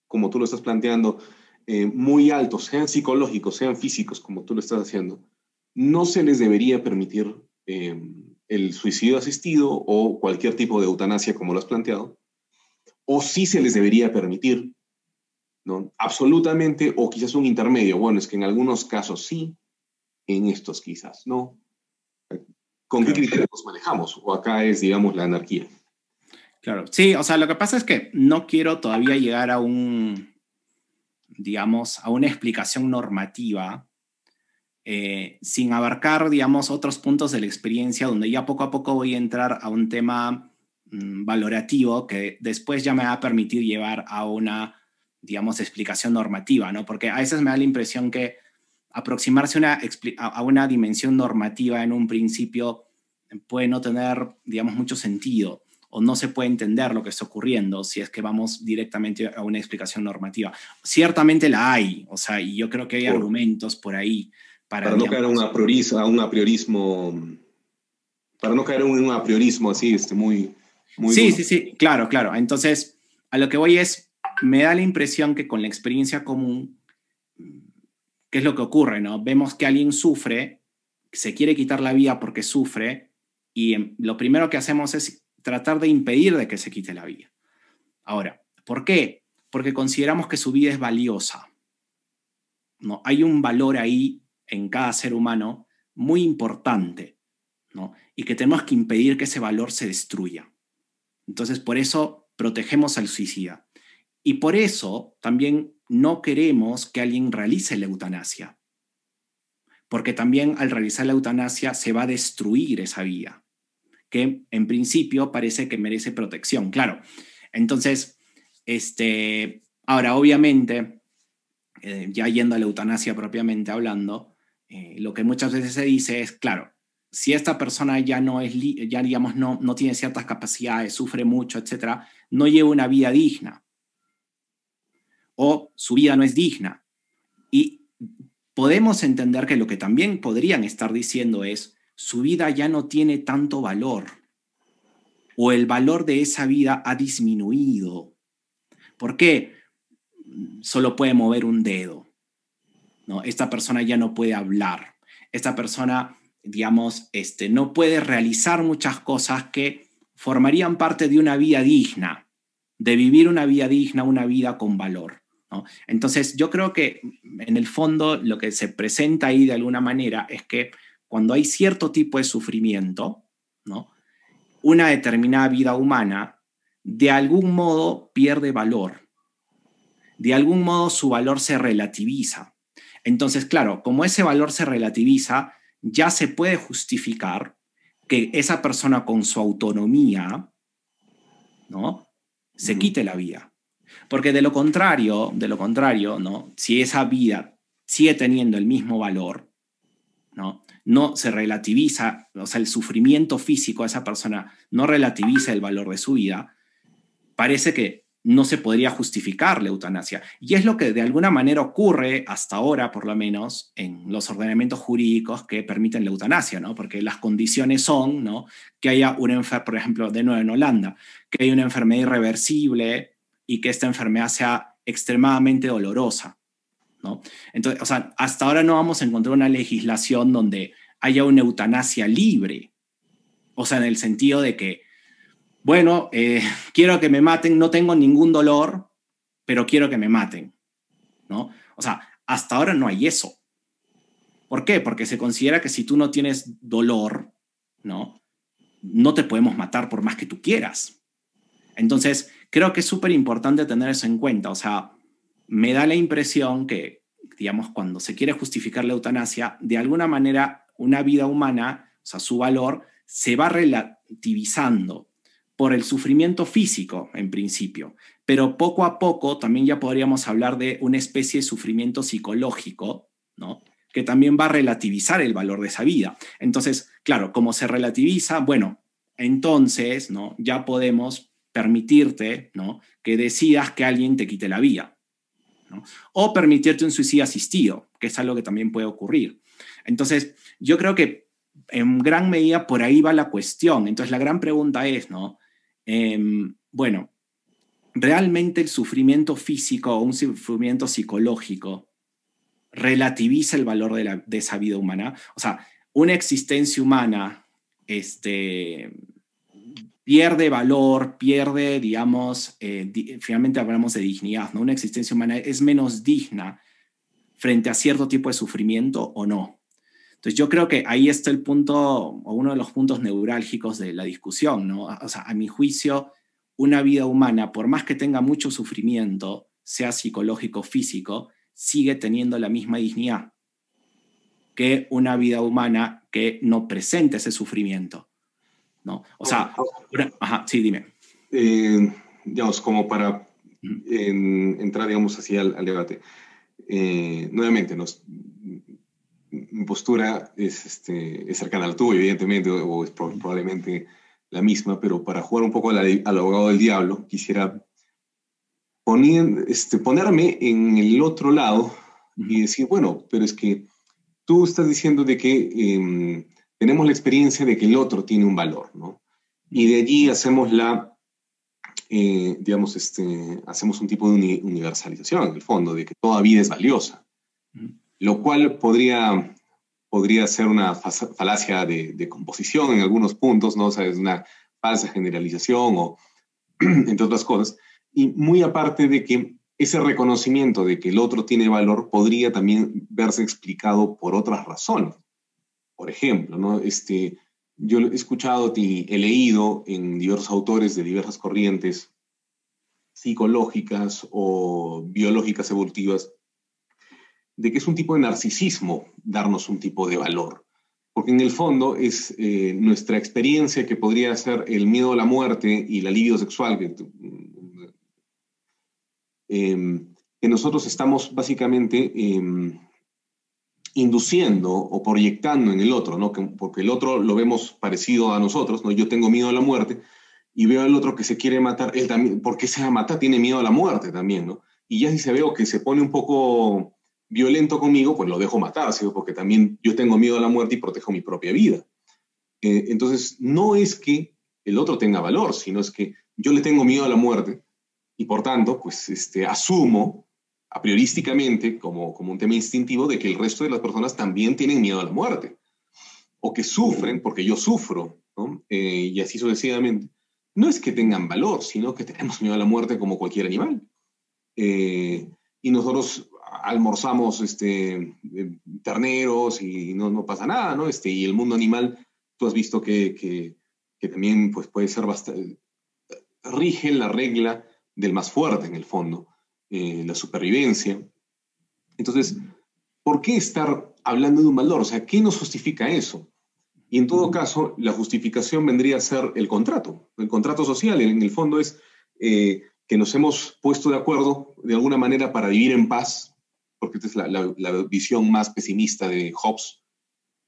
como tú lo estás planteando, eh, muy altos, sean psicológicos, sean físicos, como tú lo estás haciendo, no se les debería permitir eh, el suicidio asistido o cualquier tipo de eutanasia, como lo has planteado, o sí se les debería permitir, ¿no? Absolutamente, o quizás un intermedio. Bueno, es que en algunos casos sí, en estos quizás no. ¿Con qué criterios nos manejamos? ¿O acá es, digamos, la anarquía? Claro, sí, o sea, lo que pasa es que no quiero todavía llegar a un, digamos, a una explicación normativa eh, sin abarcar, digamos, otros puntos de la experiencia donde ya poco a poco voy a entrar a un tema mm, valorativo que después ya me va a permitir llevar a una, digamos, explicación normativa, ¿no? Porque a veces me da la impresión que aproximarse una, a una dimensión normativa en un principio puede no tener, digamos, mucho sentido o no se puede entender lo que está ocurriendo si es que vamos directamente a una explicación normativa. Ciertamente la hay, o sea, y yo creo que hay argumentos por ahí para... no caer un, apriorismo, a un apriorismo, para no caer en un apriorismo así, este, muy... muy sí, sí, sí, claro, claro. Entonces, a lo que voy es, me da la impresión que con la experiencia común ¿qué es lo que ocurre? No? Vemos que alguien sufre, se quiere quitar la vida porque sufre, y em, lo primero que hacemos es tratar de impedir de que se quite la vida. Ahora, ¿por qué? Porque consideramos que su vida es valiosa. ¿no? Hay un valor ahí en cada ser humano muy importante, ¿no? y que tenemos que impedir que ese valor se destruya. Entonces, por eso protegemos al suicida. Y por eso también no queremos que alguien realice la eutanasia, porque también al realizar la eutanasia se va a destruir esa vida, que en principio parece que merece protección, claro. Entonces, este, ahora obviamente, eh, ya yendo a la eutanasia propiamente hablando, eh, lo que muchas veces se dice es, claro, si esta persona ya no es, ya digamos, no, no tiene ciertas capacidades, sufre mucho, etcétera, no lleva una vida digna o su vida no es digna. Y podemos entender que lo que también podrían estar diciendo es, su vida ya no tiene tanto valor o el valor de esa vida ha disminuido. ¿Por qué? Solo puede mover un dedo. ¿no? Esta persona ya no puede hablar. Esta persona, digamos, este, no puede realizar muchas cosas que formarían parte de una vida digna, de vivir una vida digna, una vida con valor. Entonces, yo creo que en el fondo lo que se presenta ahí de alguna manera es que cuando hay cierto tipo de sufrimiento, ¿no? una determinada vida humana de algún modo pierde valor. De algún modo su valor se relativiza. Entonces, claro, como ese valor se relativiza, ya se puede justificar que esa persona con su autonomía, ¿no? Se quite la vida. Porque de lo contrario, de lo contrario, ¿no? Si esa vida sigue teniendo el mismo valor, ¿no? No se relativiza, o sea, el sufrimiento físico de esa persona no relativiza el valor de su vida, parece que no se podría justificar la eutanasia. Y es lo que de alguna manera ocurre hasta ahora, por lo menos, en los ordenamientos jurídicos que permiten la eutanasia, ¿no? Porque las condiciones son, ¿no? Que haya una enfermedad, por ejemplo, de nuevo en Holanda, que haya una enfermedad irreversible, y que esta enfermedad sea extremadamente dolorosa. ¿no? Entonces, o sea, hasta ahora no vamos a encontrar una legislación donde haya una eutanasia libre. O sea, en el sentido de que, bueno, eh, quiero que me maten, no tengo ningún dolor, pero quiero que me maten. ¿no? O sea, hasta ahora no hay eso. ¿Por qué? Porque se considera que si tú no tienes dolor, ¿no? No te podemos matar por más que tú quieras. Entonces, creo que es súper importante tener eso en cuenta. O sea, me da la impresión que, digamos, cuando se quiere justificar la eutanasia, de alguna manera una vida humana, o sea, su valor, se va relativizando por el sufrimiento físico, en principio. Pero poco a poco también ya podríamos hablar de una especie de sufrimiento psicológico, ¿no? que también va a relativizar el valor de esa vida. Entonces, claro, como se relativiza, bueno, entonces, ¿no? Ya podemos permitirte ¿no? que decidas que alguien te quite la vida. O permitirte un suicidio asistido, que es algo que también puede ocurrir. Entonces, yo creo que en gran medida por ahí va la cuestión. Entonces, la gran pregunta es, ¿no? Em, bueno, realmente el sufrimiento físico o un sufrimiento psicológico relativiza el valor de, esa vida humana. O sea, una existencia humana este, pierde valor, pierde, digamos, eh, finalmente hablamos de dignidad, ¿no? Una existencia humana es menos digna frente a cierto tipo de sufrimiento o no. Entonces yo creo que ahí está el punto o uno de los puntos neurálgicos de la discusión, ¿no? O sea, a mi juicio, una vida humana, por más que tenga mucho sufrimiento, sea psicológico o físico, sigue teniendo la misma dignidad que una vida humana que no presente ese sufrimiento. ¿No? O sea, ajá, sí, dime. Eh, digamos, como para entrar, digamos, así al, debate. Eh, nuevamente, nos, mi postura es, este, es cercana al tuyo, evidentemente, o es probablemente la misma, pero para jugar un poco al, abogado del diablo, quisiera poner, este, ponerme en el otro lado y decir, bueno, pero es que tú estás diciendo de que em, tenemos la experiencia de que el otro tiene un valor, ¿no? Y de allí hacemos la, eh, digamos, este, hacemos un tipo de universalización, en el fondo, de que toda vida es valiosa, lo cual podría podría ser una falacia de, composición en algunos puntos, ¿no? O sea, es una falsa generalización o entre otras cosas. Y muy aparte de que ese reconocimiento de que el otro tiene valor podría también verse explicado por otras razones. Por ejemplo, ¿no? Este, yo he escuchado y he leído en diversos autores de diversas corrientes psicológicas o biológicas evolutivas de que es un tipo de narcisismo darnos un tipo de valor. Porque en el fondo es eh, nuestra experiencia que podría ser el miedo a la muerte y la libido sexual, que, em, que nosotros estamos básicamente em, induciendo o proyectando en el otro, ¿no? porque el otro lo vemos parecido a nosotros, ¿no? yo tengo miedo a la muerte y veo al otro que se quiere matar, él también, porque se mata, tiene miedo a la muerte también, ¿no? Y ya si se veo que se pone un poco violento conmigo, pues lo dejo matar, ¿sí? porque también yo tengo miedo a la muerte y protejo mi propia vida. Eh, entonces, no es que el otro tenga valor, sino es que yo le tengo miedo a la muerte y por tanto, pues este, asumo a priorísticamente como, como un tema instintivo de que el resto de las personas también tienen miedo a la muerte o que sufren porque yo sufro. Eh, y así sucesivamente. No es que tengan valor, sino que tenemos miedo a la muerte como cualquier animal. Eh, y nosotros almorzamos este, eh, terneros y no, no, pasa nada, ¿no? Este, y el mundo animal, tú has visto que, que, que también pues, puede ser bastante... rige la regla del más fuerte en el fondo, eh, la supervivencia. Entonces, ¿por qué estar hablando de un valor? O sea, ¿qué nos justifica eso? Y en todo caso, la justificación vendría a ser el contrato. El contrato social, en el fondo, es eh, que nos hemos puesto de acuerdo de alguna manera para vivir en paz, porque esta es la, visión más pesimista de Hobbes,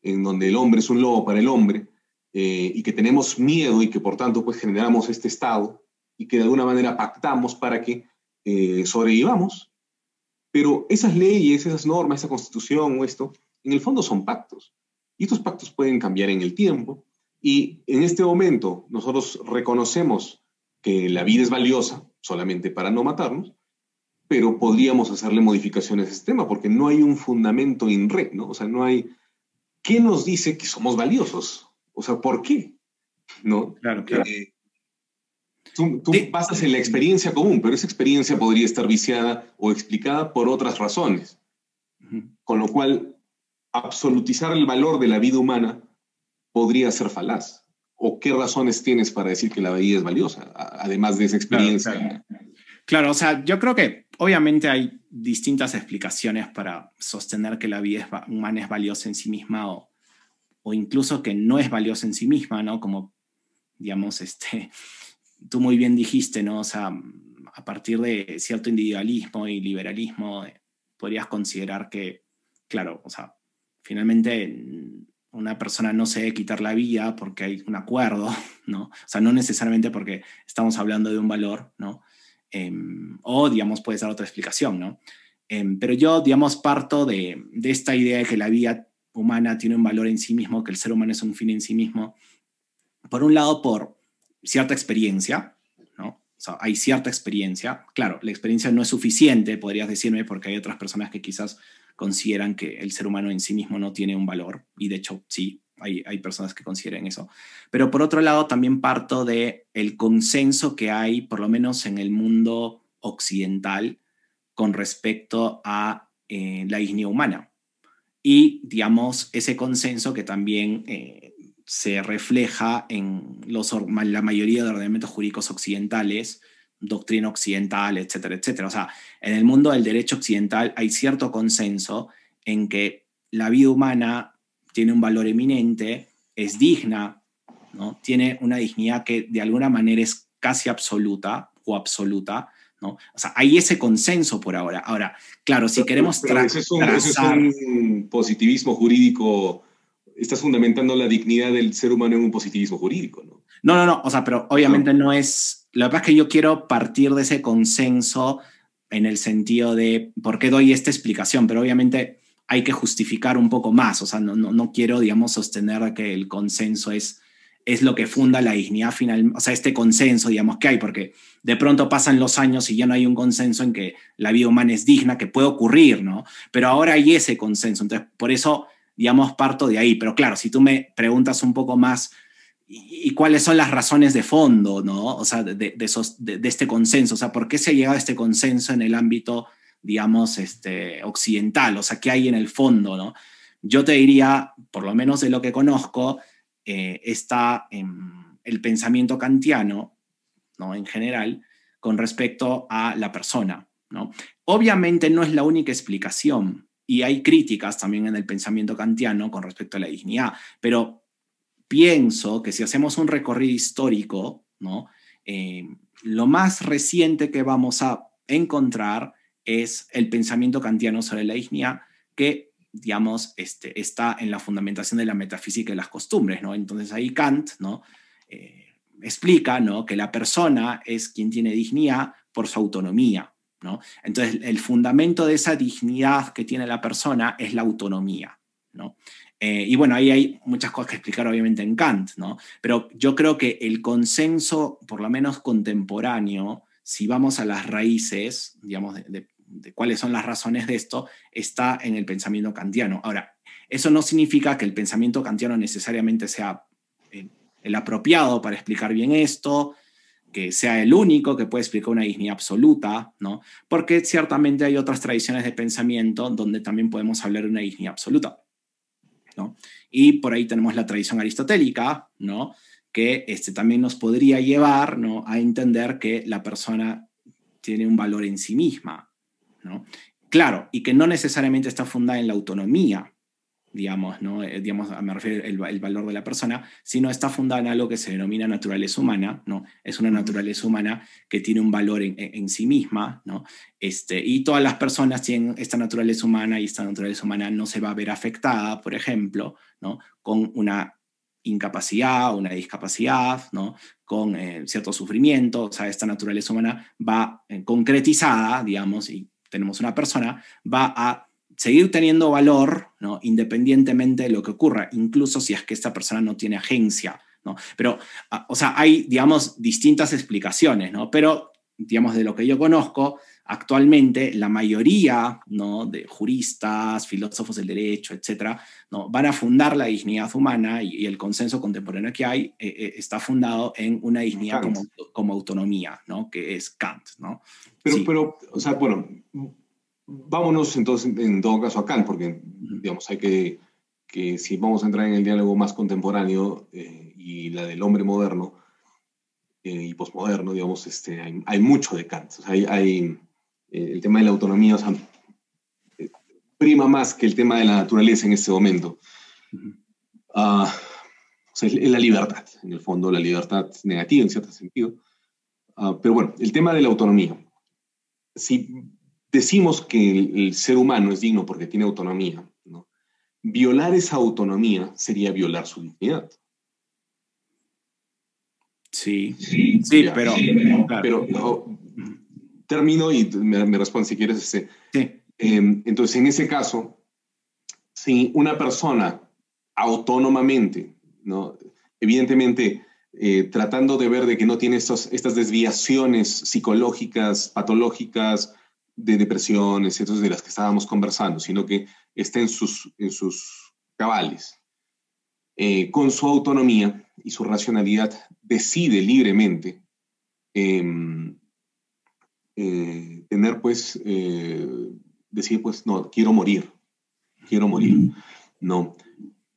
en donde el hombre es un lobo para el hombre, eh, y que tenemos miedo y que por tanto pues generamos este estado y que de alguna manera pactamos para que eh, sobrevivamos. Pero esas leyes, esas normas, esa constitución o esto, en el fondo son pactos. Y estos pactos pueden cambiar en el tiempo. Y en este momento nosotros reconocemos que la vida es valiosa solamente para no matarnos, pero podríamos hacerle modificaciones a este tema, porque no hay un fundamento in re, ¿no? O sea, no hay... ¿Qué nos dice que somos valiosos? O sea, ¿por qué? ¿No? Claro, claro. Eh, tú, tú basas en la experiencia común, pero esa experiencia podría estar viciada o explicada por otras razones. Con lo cual, absolutizar el valor de la vida humana podría ser falaz. ¿O qué razones tienes para decir que la vida es valiosa, además de esa experiencia? claro, o sea, yo creo que obviamente hay distintas explicaciones para sostener que la vida humana es valiosa en sí misma o, o, incluso que no es valiosa en sí misma, ¿no? Como, digamos, este, tú muy bien dijiste, ¿no? O sea, a partir de cierto individualismo y liberalismo, eh, podrías considerar que, claro, o sea, finalmente una persona no se debe quitar la vida porque hay un acuerdo, ¿no? O sea, no necesariamente porque estamos hablando de un valor, ¿no? Em, o, digamos, puede ser otra explicación, ¿no? Em, pero yo, digamos, parto de, de, esta idea de que la vida humana tiene un valor en sí mismo, que el ser humano es un fin en sí mismo, por un lado, por cierta experiencia, ¿no? O sea, hay cierta experiencia. Claro, la experiencia no es suficiente, podrías decirme, porque hay otras personas que quizás consideran que el ser humano en sí mismo no tiene un valor, y de hecho sí, hay, hay personas que consideren eso. Pero por otro lado, también parto de el consenso que hay, por lo menos en el mundo occidental, con respecto a eh, la dignidad humana. Y, digamos, ese consenso que también eh, se refleja en los, la mayoría de ordenamientos jurídicos occidentales, doctrina occidental, etcétera, etcétera. O sea, en el mundo del derecho occidental hay cierto consenso en que la vida humana tiene un valor eminente, es digna, ¿no? tiene una dignidad que de alguna manera es casi absoluta o absoluta, ¿no? O sea, hay ese consenso por ahora. Ahora, claro, si queremos tratar... es, un positivismo jurídico, estás fundamentando la dignidad del ser humano en un positivismo jurídico, ¿no? No, no, no, o sea, pero obviamente no es... Lo que pasa es que yo quiero partir de ese consenso en el sentido de por qué doy esta explicación, pero obviamente hay que justificar un poco más, o sea, no, no, quiero, digamos, sostener que el consenso es, es lo que funda la dignidad final, o sea, este consenso, digamos, que hay, porque de pronto pasan los años y ya no hay un consenso en que la vida humana es digna, que puede ocurrir, ¿no? Pero ahora hay ese consenso, entonces, por eso, digamos, parto de ahí, pero claro, si tú me preguntas un poco más, ¿y, cuáles son las razones de fondo, ¿no? O sea, de, de, este consenso, o sea, ¿por qué se ha llegado a este consenso en el ámbito digamos, este, occidental, o sea, ¿qué hay en el fondo? ¿no? Yo te diría, por lo menos de lo que conozco, eh, está en el pensamiento kantiano, ¿no? en general, con respecto a la persona. ¿no? Obviamente no es la única explicación, y hay críticas también en el pensamiento kantiano con respecto a la dignidad, pero pienso que si hacemos un recorrido histórico, ¿no? Eh, lo más reciente que vamos a encontrar es el pensamiento kantiano sobre la dignidad que, digamos, este, está en la fundamentación de la metafísica y las costumbres, ¿no? Entonces ahí Kant, ¿no? Eh, explica, ¿no? Que la persona es quien tiene dignidad por su autonomía, Entonces el fundamento de esa dignidad que tiene la persona es la autonomía, ¿no? Eh, y bueno, ahí hay muchas cosas que explicar obviamente en Kant. Pero yo creo que el consenso, por lo menos contemporáneo, si vamos a las raíces, digamos, de, cuáles son las razones de esto, está en el pensamiento kantiano. Ahora, eso no significa que el pensamiento kantiano necesariamente sea eh, el, apropiado para explicar bien esto, que sea el único que puede explicar una dignidad absoluta, ¿no? Porque ciertamente hay otras tradiciones de pensamiento donde también podemos hablar de una dignidad absoluta, ¿no? Y por ahí tenemos la tradición aristotélica, ¿no? Que este, también nos podría llevar, ¿no? A entender que la persona tiene un valor en sí misma, Claro, y que no necesariamente está fundada en la autonomía, digamos, ¿no? Eh, digamos, me refiero al el valor de la persona, sino está fundada en algo que se denomina naturaleza humana, ¿no? Es una naturaleza humana que tiene un valor en, sí misma, ¿no? Este, y todas las personas tienen esta naturaleza humana y esta naturaleza humana no se va a ver afectada, por ejemplo, ¿no? Con una incapacidad, una discapacidad, ¿no? con eh, cierto sufrimiento, o sea, esta naturaleza humana va eh, concretizada, digamos, y tenemos una persona, va a seguir teniendo valor, ¿no? independientemente de lo que ocurra, incluso si es que esta persona no tiene agencia. ¿no? Pero, ah, o sea, hay, digamos, distintas explicaciones, ¿no? Pero, digamos, de lo que yo conozco, actualmente la mayoría ¿no? de juristas, filósofos del derecho, etcétera, ¿no? van a fundar la dignidad humana y, el consenso contemporáneo que hay eh, eh, está fundado en una dignidad como, como, autonomía, ¿no? que es Kant. ¿no? Pero, pero, o sea, bueno, vámonos entonces en todo caso a Kant, porque, digamos, hay que, que si vamos a entrar en el diálogo más contemporáneo eh, y la del hombre moderno y posmoderno, digamos, este, hay, hay, mucho de Kant. O sea, hay, hay el tema de la autonomía, o sea, eh, prima más que el tema de la naturaleza en este momento. Uh, o sea, es la libertad, en el fondo, la libertad negativa en cierto sentido. Uh, pero bueno, el tema de la autonomía. Si decimos que el, ser humano es digno porque tiene autonomía, ¿no? violar esa autonomía sería violar su dignidad. Sí, sí, sí pero, pero termino y me, me responde si quieres. Este, em, entonces, en ese caso, si una persona autónomamente, ¿no? evidentemente eh, tratando de ver de que no tiene estos, estas desviaciones psicológicas, patológicas, de depresiones, etcétera, de las que estábamos conversando, sino que está en sus, en sus cabales. Eh, con su autonomía y su racionalidad, decide libremente em, eh, tener, pues, decir, pues, no, quiero morir, quiero morir. No.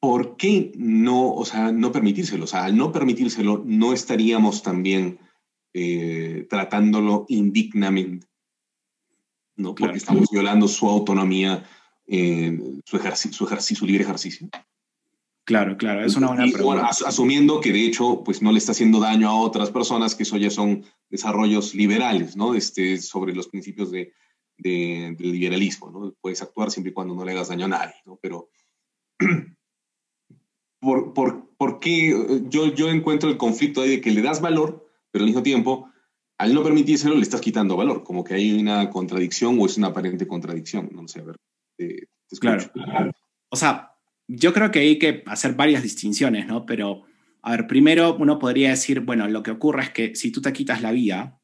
¿Por qué no, o sea, no permitírselo? O sea, al no permitírselo, no estaríamos también eh, tratándolo indignamente, ¿no? Porque estamos violando su autonomía, eh, su, ejercicio, su, libre ejercicio. Claro, claro, es una buena pregunta. asumiendo que de hecho, pues no le está haciendo daño a otras personas, que eso ya son desarrollos liberales, ¿no? Este, sobre los principios de, del liberalismo, ¿no? Puedes actuar siempre y cuando no le hagas daño a nadie, ¿no? Pero ¿por, por, por qué yo, yo encuentro el conflicto ahí de que le das valor, pero al mismo tiempo, al no permitírselo, le estás quitando valor? Como que hay una contradicción o es una aparente contradicción. No sé, a ver. claro. O sea, yo creo que hay que hacer varias distinciones, ¿no? Pero, a ver, primero uno podría decir, bueno, lo que ocurre es que si tú te quitas la vida,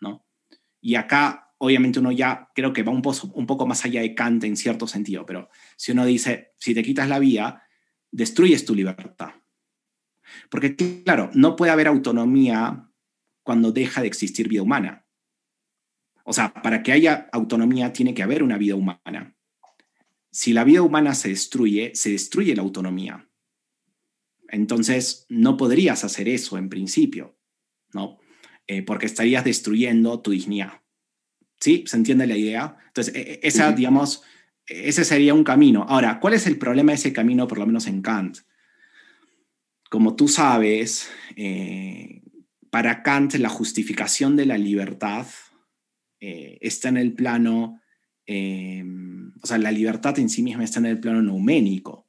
¿no? Y acá obviamente uno ya creo que va un, un poco más allá de Kant en cierto sentido, pero si uno dice, si te quitas la vía, destruyes tu libertad. Porque claro, no puede haber autonomía cuando deja de existir vida humana. O sea, para que haya autonomía tiene que haber una vida humana. Si la vida humana se destruye, se destruye la autonomía. Entonces, no podrías hacer eso en principio, ¿no? Eh, porque estarías destruyendo tu dignidad. ¿Sí? ¿Se entiende la idea? Entonces, e, e, esa, digamos, ese sería un camino. Ahora, ¿cuál es el problema de ese camino, por lo menos en Kant? Como tú sabes, eh, para Kant la justificación de la libertad eh, está en el plano, eh, o sea, la libertad en sí misma está en el plano neuménico.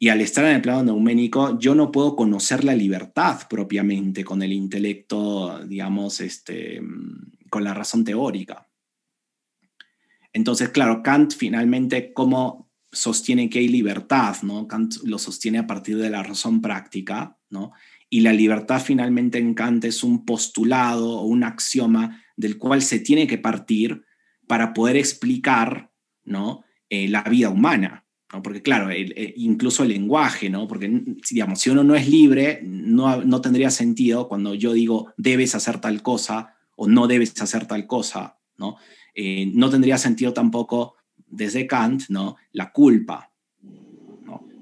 Y al estar en el plano neuménico, yo no puedo conocer la libertad propiamente con el intelecto, digamos, este, con la razón teórica. Entonces, claro, Kant finalmente, ¿cómo sostiene que hay libertad? ¿no? Kant lo sostiene a partir de la razón práctica, ¿no? Y la libertad finalmente en Kant es un postulado o un axioma del cual se tiene que partir para poder explicar, ¿no? Eh, la vida humana. ¿no? Porque claro, incluso el lenguaje, ¿no? Porque, digamos, si uno no es libre, no, no tendría sentido cuando yo digo debes hacer tal cosa o no debes hacer tal cosa, ¿no? Eh, no tendría sentido tampoco desde Kant, ¿no? La culpa.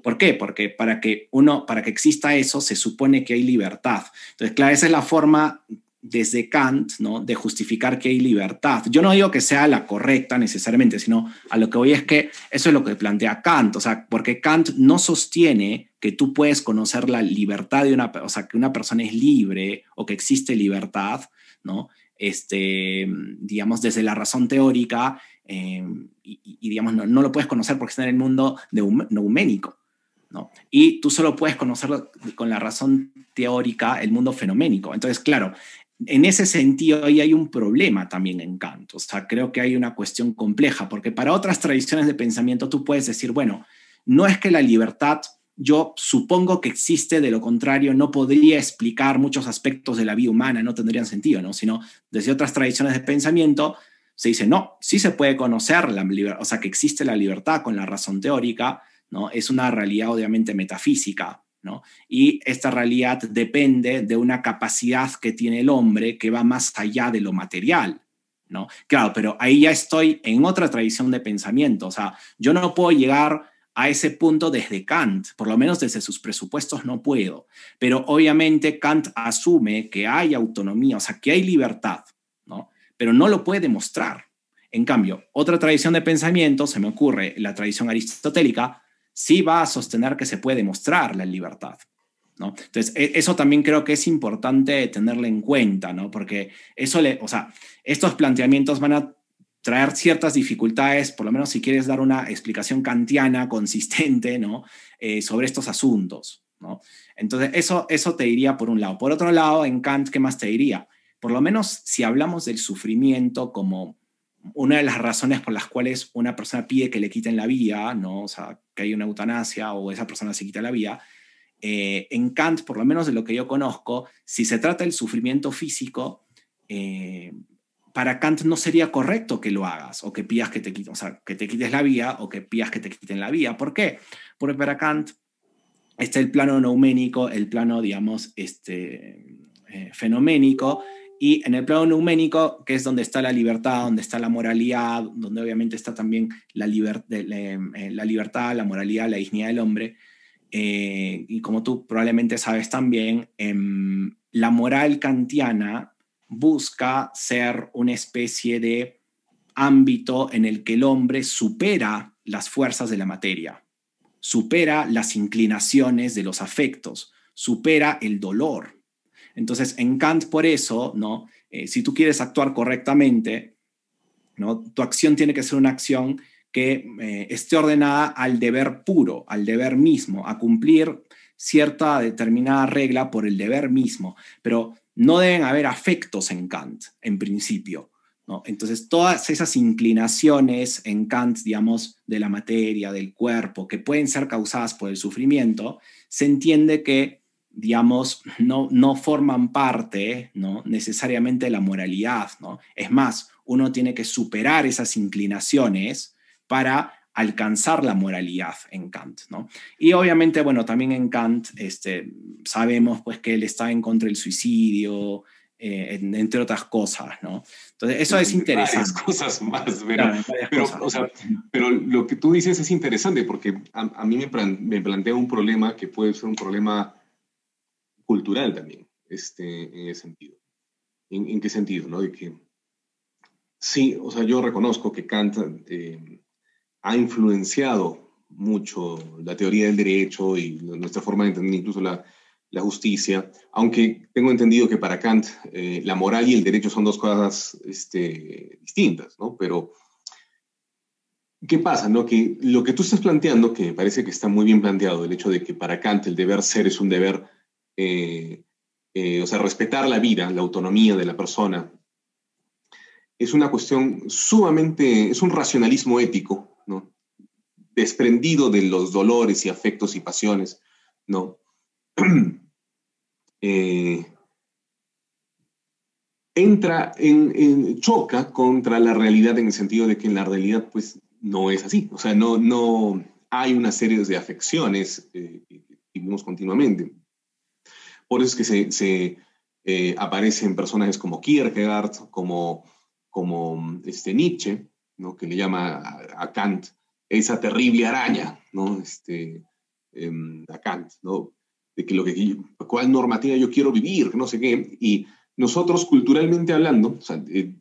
¿No? ¿Por qué? Porque para que uno, para que exista eso, se supone que hay libertad. Entonces, claro, esa es la forma desde Kant, ¿no? De justificar que hay libertad. Yo no digo que sea la correcta necesariamente, sino a lo que voy es que eso es lo que plantea Kant, o sea, porque Kant no sostiene que tú puedes conocer la libertad de una, o sea, que una persona es libre o que existe libertad, ¿no? este, digamos, desde la razón teórica, eh, y, digamos, no, lo puedes conocer porque está en el mundo neuménico. ¿No? Y tú solo puedes conocer con la razón teórica el mundo fenoménico. Entonces, claro, en ese sentido ahí hay un problema también en Kant. O sea, creo que hay una cuestión compleja, porque para otras tradiciones de pensamiento tú puedes decir, bueno, no es que la libertad yo supongo que existe, de lo contrario no podría explicar muchos aspectos de la vida humana, no tendrían sentido, ¿no? Sino desde otras tradiciones de pensamiento se dice, no, sí se puede conocer la libertad, o sea, que existe la libertad con la razón teórica, ¿no? Es una realidad obviamente metafísica, ¿no? Y esta realidad depende de una capacidad que tiene el hombre que va más allá de lo material, ¿no? Claro, pero ahí ya estoy en otra tradición de pensamiento, o sea, yo no puedo llegar a ese punto desde Kant, por lo menos desde sus presupuestos no puedo. Pero obviamente Kant asume que hay autonomía, o sea, que hay libertad, ¿no? Pero no lo puede demostrar. En cambio, otra tradición de pensamiento, se me ocurre, la tradición aristotélica, sí va a sostener que se puede demostrar la libertad. ¿no? Entonces, e, eso también creo que es importante tenerlo en cuenta, ¿no? Porque eso le, o sea, estos planteamientos van a traer ciertas dificultades, por lo menos si quieres dar una explicación kantiana consistente, ¿no? Eh, sobre estos asuntos, ¿no? Entonces, eso, eso te diría por un lado. Por otro lado, en Kant, ¿qué más te diría? Por lo menos si hablamos del sufrimiento como una de las razones por las cuales una persona pide que le quiten la vida, ¿no? O sea, que hay una eutanasia o esa persona se quita la vida, eh, en Kant, por lo menos de lo que yo conozco, si se trata del sufrimiento físico, eh, para Kant no sería correcto que lo hagas o que pidas que te, o sea, que te quites la vía o que pidas que te quiten la vía. ¿Por qué? Porque para Kant está el plano neuménico, el plano, digamos, este, eh, fenoménico, y en el plano neuménico, que es donde está la libertad, donde está la moralidad, donde obviamente está también la, eh, la libertad, la moralidad, la dignidad del hombre, eh, y como tú probablemente sabes también, em, la moral kantiana busca ser una especie de ámbito en el que el hombre supera las fuerzas de la materia, supera las inclinaciones de los afectos, supera el dolor. Entonces, en Kant, por eso, ¿no? Eh, si tú quieres actuar correctamente, ¿no? tu acción tiene que ser una acción que eh, esté ordenada al deber puro, al deber mismo, a cumplir cierta determinada regla por el deber mismo. Pero no deben haber afectos en Kant, en principio. ¿no? Entonces, todas esas inclinaciones en Kant, digamos, de la materia, del cuerpo, que pueden ser causadas por el sufrimiento, se entiende que, digamos, no, no forman parte ¿no? necesariamente de la moralidad. ¿no? Es más, uno tiene que superar esas inclinaciones para alcanzar la moralidad en Kant, ¿no? Y obviamente, bueno, también en Kant este, sabemos pues que él está en contra del suicidio, eh, entre otras cosas, ¿no? Entonces, eso es interesante. Varias cosas más, pero, lo que tú dices es interesante porque a, mí me, me, plantea un problema que puede ser un problema cultural también, este, en ese sentido. ¿En, qué sentido? ¿no? De que, sí, o sea, yo reconozco que Kant... Eh, ha influenciado mucho la teoría del derecho y nuestra forma de entender incluso la, justicia, aunque tengo entendido que para Kant eh, la moral y el derecho son dos cosas este, distintas, ¿no? Pero, ¿qué pasa? No? Que lo que tú estás planteando, que me parece que está muy bien planteado, el hecho de que para Kant el deber ser es un deber, eh, eh, o sea, respetar la vida, la autonomía de la persona, es una cuestión sumamente, es un racionalismo ético desprendido de los dolores y afectos y pasiones, ¿no? Eh, entra en, choca contra la realidad en el sentido de que en la realidad pues no es así, o sea, no, no hay una serie de afecciones que vivimos continuamente. Por eso es que se, eh, aparecen personajes como Kierkegaard, como, como este Nietzsche, ¿no? que le llama a Kant esa terrible araña, ¿no? Este, eh, Kant, ¿no? De que lo que, cuál normativa yo quiero vivir, no sé qué. Y nosotros culturalmente hablando, o sea, eh,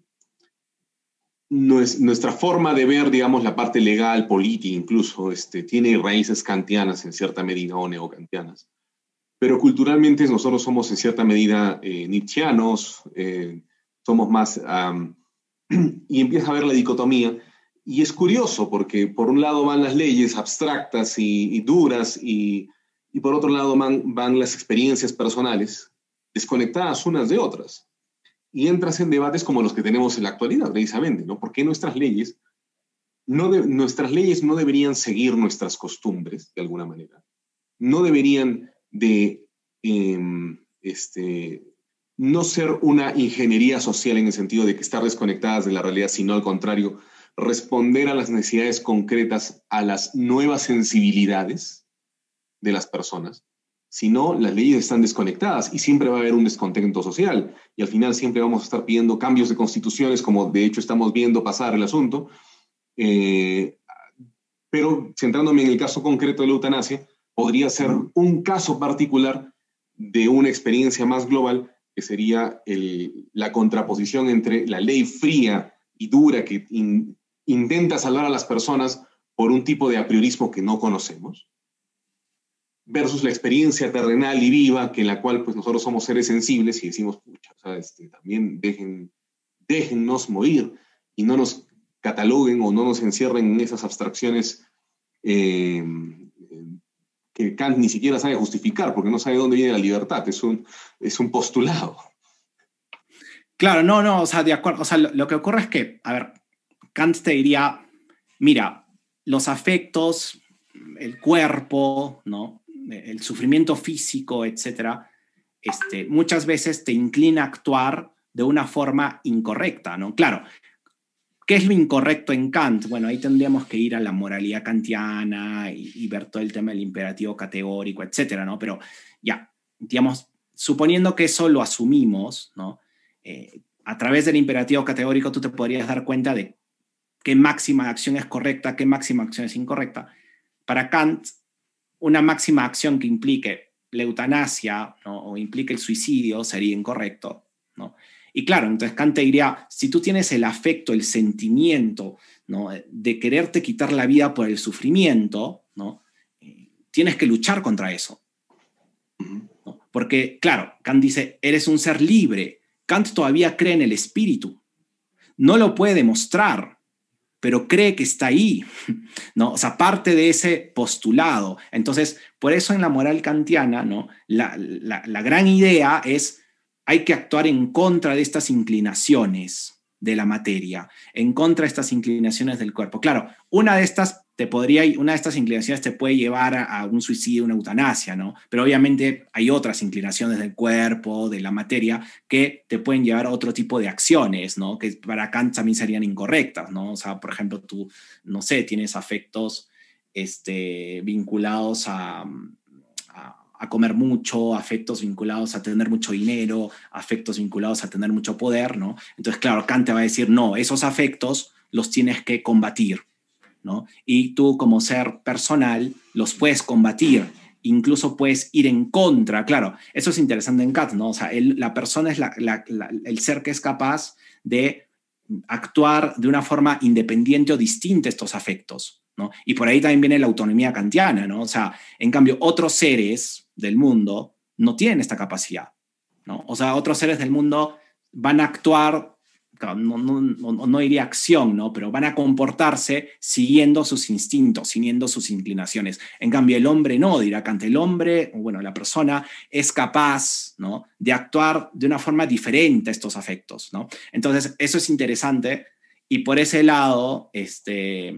nuestra forma de ver, digamos, la parte legal, política incluso, este, tiene raíces kantianas en cierta medida o neocantianas. Pero culturalmente nosotros somos en cierta medida eh, nietzscheanos, eh, somos más... y empieza a ver la dicotomía y es curioso porque por un lado van las leyes abstractas y, duras y, por otro lado van, van, las experiencias personales desconectadas unas de otras. Y entras en debates como los que tenemos en la actualidad, precisamente, ¿no? ¿Por qué nuestras leyes no, nuestras leyes no deberían seguir nuestras costumbres de alguna manera? No deberían de em, este, no ser una ingeniería social en el sentido de que estar desconectadas de la realidad, sino al contrario, responder a las necesidades concretas, a las nuevas sensibilidades de las personas. Si no, las leyes están desconectadas y siempre va a haber un descontento social y al final siempre vamos a estar pidiendo cambios de constituciones, como de hecho estamos viendo pasar el asunto. Eh, pero centrándome en el caso concreto de la eutanasia, podría ser un caso particular de una experiencia más global, que sería la contraposición entre la ley fría y dura que intenta salvar a las personas por un tipo de apriorismo que no conocemos, versus la experiencia terrenal y viva, que en la cual pues nosotros somos seres sensibles y decimos, pucha, este, también dejen, déjennos morir y no nos cataloguen o no nos encierren en esas abstracciones eh, que Kant ni siquiera sabe justificar, porque no sabe dónde viene la libertad, es un, es un postulado. Claro, no, no, o sea, de acuerdo, o sea, lo que ocurre es que, a ver, Kant te diría, mira, los afectos, el cuerpo, ¿no? el sufrimiento físico, etcétera, este, muchas veces te inclina a actuar de una forma incorrecta, ¿no? Claro, ¿Qué es lo incorrecto en Kant? Bueno, ahí tendríamos que ir a la moralidad kantiana y, ver todo el tema del imperativo categórico, etcétera, ¿no? Pero ya, digamos, suponiendo que eso lo asumimos, ¿no? Eh, a través del imperativo categórico tú te podrías dar cuenta de qué máxima acción es correcta, qué máxima acción es incorrecta. Para Kant, una máxima acción que implique la eutanasia o implique el suicidio sería incorrecto, ¿no? Y claro, entonces Kant te diría, si tú tienes el afecto, el sentimiento ¿no? de quererte quitar la vida por el sufrimiento, ¿no? Eh, tienes que luchar contra eso. Porque, claro, Kant dice, eres un ser libre. Kant todavía cree en el espíritu. No lo puede demostrar, pero cree que está ahí, ¿no? O sea, parte de ese postulado. Entonces, por eso en la moral kantiana, ¿no? La, la gran idea es hay que actuar en contra de estas inclinaciones de la materia, en contra de estas inclinaciones del cuerpo. Claro, una de estas te podría, una de estas inclinaciones te puede llevar a, un suicidio, una eutanasia, ¿no? Pero obviamente hay otras inclinaciones del cuerpo, de la materia, que te pueden llevar a otro tipo de acciones, ¿no? Que para Kant también serían incorrectas, ¿no? O sea, por ejemplo, tú, no sé, tienes afectos este, vinculados a a comer mucho, afectos vinculados a tener mucho dinero, afectos vinculados a tener mucho poder, ¿no? Entonces, claro, Kant te va a decir, no, esos afectos los tienes que combatir, ¿no? Y tú como ser personal los puedes combatir, incluso puedes ir en contra, claro, eso es interesante en Kant, ¿no? O sea, la persona es el ser que es capaz de actuar de una forma independiente o distinta a estos afectos, ¿no? Y por ahí también viene la autonomía kantiana, ¿no? O sea, en cambio, otros seres, del mundo no tienen esta capacidad. ¿no? O sea, otros seres del mundo van a actuar, no, no, no, iría acción, ¿no? pero van a comportarse siguiendo sus instintos, siguiendo sus inclinaciones. En cambio, el hombre no, dirá Kant, el hombre, bueno, la persona es capaz ¿no? de actuar de una forma diferente a estos afectos. ¿no? Entonces, eso es interesante. Y por ese lado, este,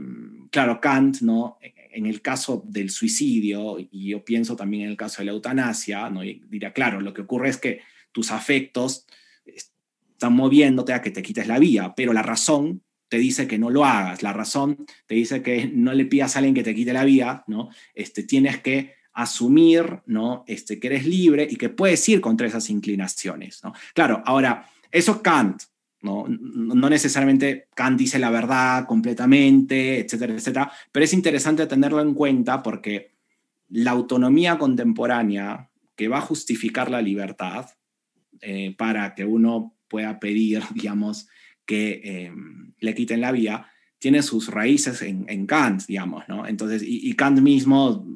claro, Kant, ¿no? En el caso del suicidio, y yo pienso también en el caso de la eutanasia, ¿no? diría, claro, lo que ocurre es que tus afectos están moviéndote a que te quites la vida, pero la razón te dice que no lo hagas, la razón te dice que no le pidas a alguien que te quite la vida, ¿no? Este, tienes que asumir, ¿no? Este, que eres libre y que puedes ir contra esas inclinaciones, ¿no? Claro, ahora, eso Kant, ¿no? No necesariamente Kant dice la verdad completamente, etcétera, etcétera, pero es interesante tenerlo en cuenta porque la autonomía contemporánea que va a justificar la libertad eh, para que uno pueda pedir, digamos, que eh, le quiten la vida, tiene sus raíces en, Kant, digamos, ¿no? Entonces, y Kant mismo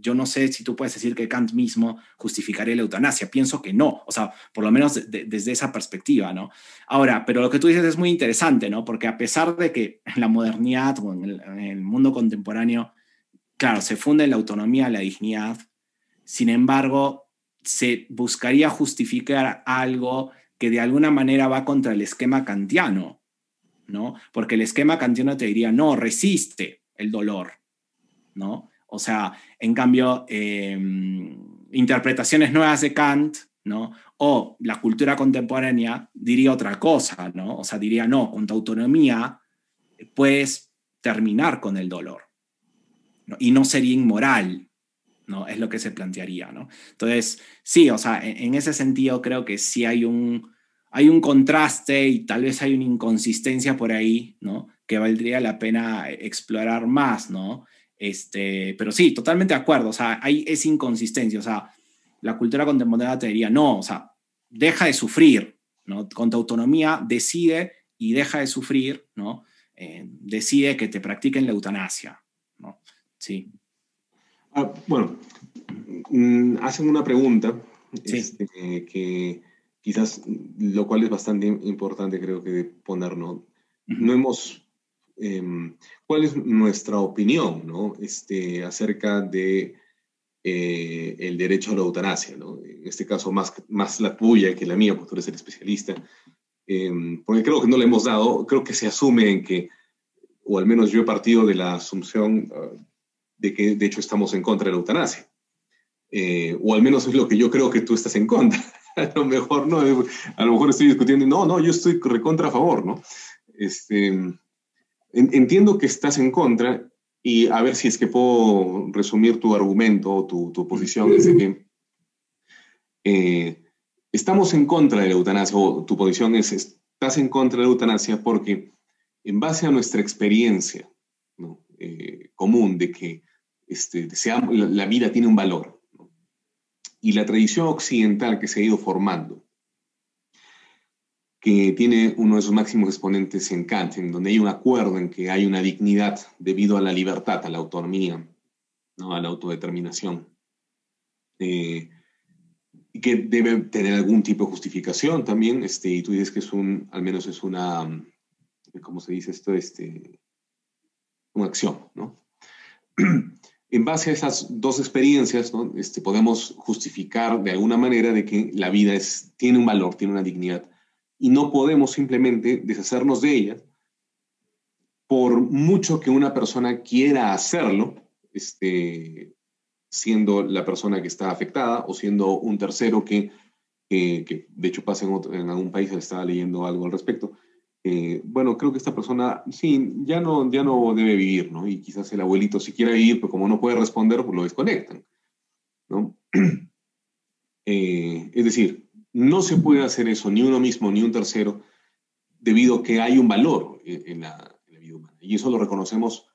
yo no sé si tú puedes decir que Kant mismo justificaría la eutanasia. Pienso que no, o sea, por lo menos desde esa perspectiva, ¿no? Ahora, pero lo que tú dices es muy interesante, ¿no? Porque a pesar de que en la modernidad o en el, mundo contemporáneo, claro, se funde la autonomía, la dignidad, sin embargo, se buscaría justificar algo que de alguna manera va contra el esquema kantiano, ¿no? Porque el esquema kantiano te diría, no, resiste el dolor, ¿no? O sea, en cambio, em, interpretaciones nuevas de Kant, ¿no? O la cultura contemporánea diría otra cosa, ¿no? O sea, diría, no, con tu autonomía puedes terminar con el dolor. Y no sería inmoral, ¿no? Es lo que se plantearía, ¿no? Entonces, sí, o sea, en, en ese sentido creo que sí hay un, hay un contraste y tal vez hay una inconsistencia por ahí, ¿no? Que valdría la pena explorar más, ¿no? Este, pero sí, totalmente de acuerdo. O sea, hay esa inconsistencia. O sea, la cultura contemporánea te diría, no, o sea, deja de sufrir, ¿no? Con tu autonomía decide y deja de sufrir, ¿no? Eh, decide que te practiquen la eutanasia, ¿no? Sí. Ah, bueno, mm, hacen una pregunta este, que quizás, lo cual es bastante importante creo que poner, ¿no? No hemos Em, cuál es nuestra opinión ¿no? este, acerca de eh, el derecho a la eutanasia, ¿no? en este caso más, más la tuya que la mía, porque tú eres el especialista, em, porque creo que no le hemos dado, creo que se asume en que, o al menos yo he partido de la asunción ah, de que de hecho estamos en contra de la eutanasia. Eh, o al menos es lo que yo creo que tú estás en contra. a lo mejor no, a lo mejor estoy discutiendo, no, no, yo estoy recontra a favor, ¿no? Este, entiendo que estás en contra y a ver si es que puedo resumir tu argumento o tu, tu, posición, es de que eh, estamos en contra de la eutanasia, o tu posición es, estás en contra de la eutanasia porque en base a nuestra experiencia eh, común de que este, la, vida tiene un valor, y la tradición occidental que se ha ido formando, que tiene uno de sus máximos exponentes en Kant, en donde hay un acuerdo en que hay una dignidad debido a la libertad, a la autonomía, ¿no? a la autodeterminación, eh, y que debe tener algún tipo de justificación también, este, y tú dices que es un, al menos es una, ¿cómo se dice esto? Este, una acción, ¿no? en base a esas dos experiencias, este, podemos justificar de alguna manera de que la vida es, tiene un valor, tiene una dignidad, y no podemos simplemente deshacernos de ella por mucho que una persona quiera hacerlo, este, siendo la persona que está afectada o siendo un tercero que, que de hecho pasa en, en algún país, estaba leyendo algo al respecto, eh, bueno, creo que esta persona, sí, ya no, ya no debe vivir, ¿no? Y quizás el abuelito si quiere vivir, pero como no puede responder, pues lo desconectan, ¿no? Eh, es decir, no se puede hacer eso ni uno mismo ni un tercero debido a que hay un valor en la, vida humana. Y eso lo reconocemos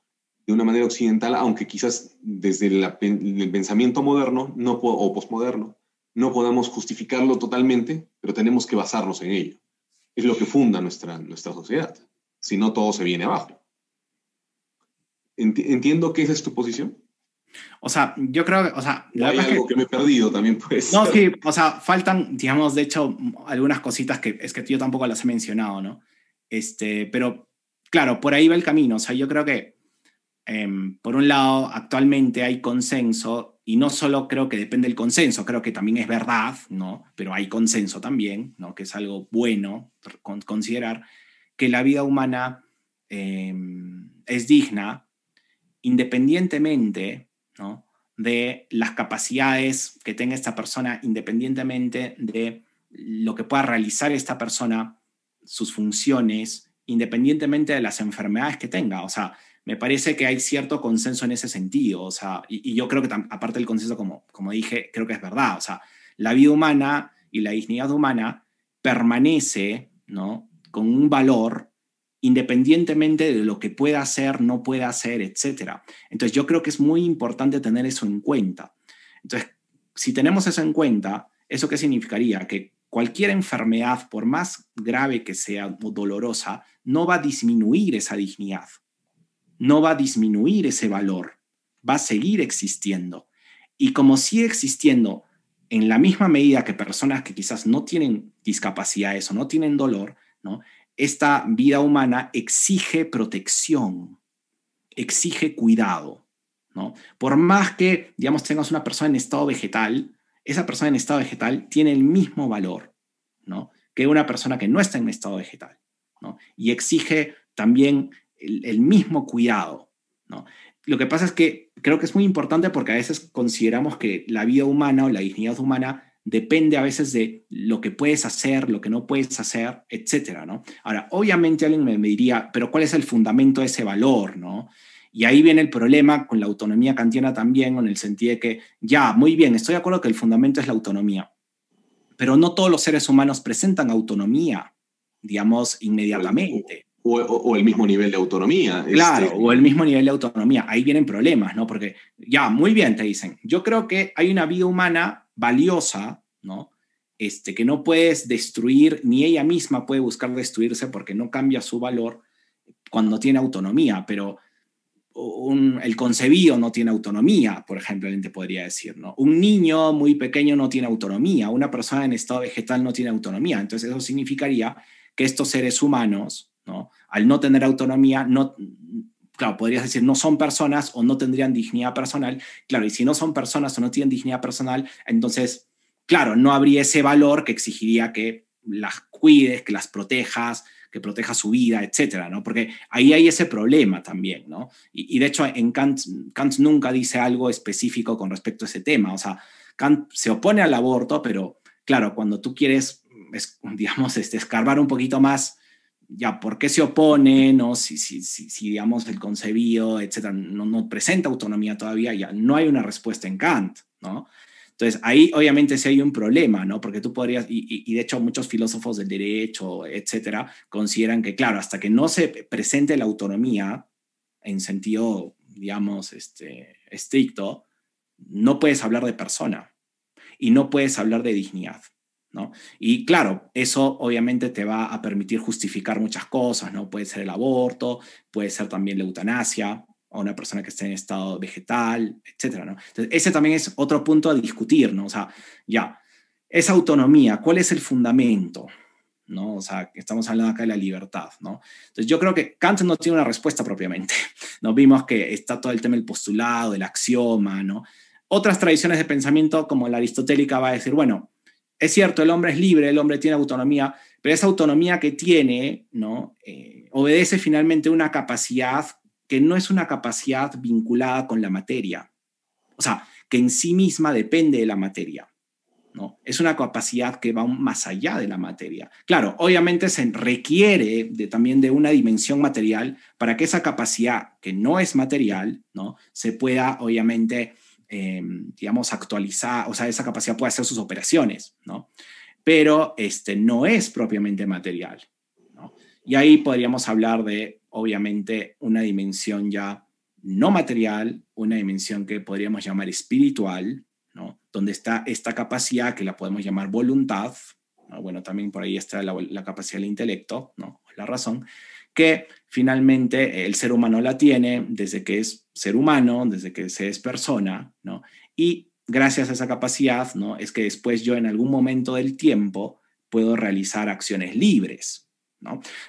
de una manera occidental, aunque quizás desde el pensamiento moderno no, o postmoderno no podamos justificarlo totalmente, pero tenemos que basarnos en ello es lo que funda nuestra, nuestra sociedad. Si no, todo se viene abajo. Entiendo que esa es tu posición. O sea, yo creo que, o sea, hay algo que, me he perdido también, pues. No, sí, o sea, faltan, digamos, de hecho, algunas cositas que es que yo tampoco las he mencionado, ¿no? Este, pero, claro, por ahí va el camino. O sea, yo creo que, em, por un lado, actualmente hay consenso y no solo creo que depende del consenso, creo que también es verdad, ¿no? Pero hay consenso también, ¿no? Que es algo bueno considerar que la vida humana em, es digna independientemente, ¿no? De las capacidades que tenga esta persona, independientemente de lo que pueda realizar esta persona, sus funciones, independientemente de las enfermedades que tenga. O sea, me parece que hay cierto consenso en ese sentido, o sea, y, yo creo que aparte del consenso, como, como dije, creo que es verdad, o sea, la vida humana y la dignidad humana permanece, ¿no? Con un valor independientemente de lo que pueda hacer, no pueda hacer, etc. Entonces yo creo que es muy importante tener eso en cuenta. Entonces, si tenemos eso en cuenta, ¿eso qué significaría? Que cualquier enfermedad, por más grave que sea o dolorosa, no va a disminuir esa dignidad no va a disminuir ese valor, va a seguir existiendo. Y como sigue existiendo en la misma medida que personas que quizás no tienen discapacidades o no tienen dolor, ¿no? Esta vida humana exige protección, exige cuidado. ¿no? Por más que, digamos, tengas una persona en estado vegetal, esa persona en estado vegetal tiene el mismo valor ¿no? que una persona que no está en estado vegetal. ¿no? Y exige también el, mismo cuidado. ¿no? Lo que pasa es que creo que es muy importante porque a veces consideramos que la vida humana o la dignidad humana depende a veces de lo que puedes hacer, lo que no puedes hacer, etcétera, ¿no? Ahora, obviamente alguien me, diría, pero ¿cuál es el fundamento de ese valor, no? Y ahí viene el problema con la autonomía kantiana también, en el sentido de que, ya, muy bien, estoy de acuerdo que el fundamento es la autonomía, pero no todos los seres humanos presentan autonomía, digamos, inmediatamente o, el mismo nivel de autonomía. Claro, este, o el mismo nivel de autonomía. Ahí vienen problemas, ¿no? Porque ya, muy bien, te dicen, yo creo que hay una vida humana valiosa, ¿no? Este, que no puedes destruir, ni ella misma puede buscar destruirse porque no cambia su valor cuando tiene autonomía, pero el concebido no tiene autonomía, por ejemplo, alguien te podría decir, ¿no? Un niño muy pequeño no tiene autonomía, una persona en estado vegetal no tiene autonomía, entonces eso significaría que estos seres humanos, al no tener autonomía, no, claro, podrías decir, no son personas o no tendrían dignidad personal. Claro, y si no son personas o no tienen dignidad personal, entonces, claro, no habría ese valor que exigiría que las cuides, que las protejas, que proteja su vida, etcétera, ¿no? Porque ahí hay ese problema también, ¿no? Y, de hecho, en Kant, Kant nunca dice algo específico con respecto a ese tema. O sea, Kant se opone al aborto, pero claro, cuando tú quieres, digamos, este, escarbar un poquito más, ya, ¿por qué se opone? ¿no? Si, si, si, digamos, el concebido, etcétera, no, no presenta autonomía todavía, ya no hay una respuesta en Kant, ¿no? Entonces, ahí obviamente sí hay un problema, ¿no? Porque tú podrías, y, de hecho muchos filósofos del derecho, etcétera, consideran que, claro, hasta que no se presente la autonomía en sentido, digamos, este, estricto, no puedes hablar de persona y no puedes hablar de dignidad. ¿No? Y claro, eso obviamente te va a permitir justificar muchas cosas, ¿no? Puede ser el aborto, puede ser también la eutanasia, a una persona que esté en estado vegetal, etcétera, ¿no? Entonces, ese también es otro punto a discutir, ¿no? O sea, ya, esa autonomía, ¿cuál es el fundamento? ¿no? O sea, estamos hablando acá de la libertad, ¿no? Entonces yo creo que Kant no tiene una respuesta propiamente. Nos vimos que está todo el tema del postulado, del axioma, ¿no? Otras tradiciones de pensamiento, como la aristotélica, va a decir, bueno, es cierto, el hombre es libre, el hombre tiene autonomía, pero esa autonomía que tiene, ¿no? Eh, obedece finalmente una capacidad que no es una capacidad vinculada con la materia, o sea, que en sí misma depende de la materia. ¿no? Es una capacidad que va más allá de la materia. Claro, obviamente se requiere también de una dimensión material para que esa capacidad, que no es material, ¿no? se pueda, obviamente, em, digamos, actualizar, o sea, esa capacidad puede hacer sus operaciones, ¿no? pero este, no es propiamente material. Y ahí podríamos hablar de obviamente una dimensión ya no material, una dimensión que podríamos llamar espiritual, ¿no? donde está esta capacidad que la podemos llamar voluntad, bueno, también por ahí está la, capacidad del intelecto, ¿no? la razón, que finalmente el ser humano la tiene desde que es ser humano, desde que se es persona, ¿no? y gracias a esa capacidad ¿no? es que después yo en algún momento del tiempo puedo realizar acciones libres,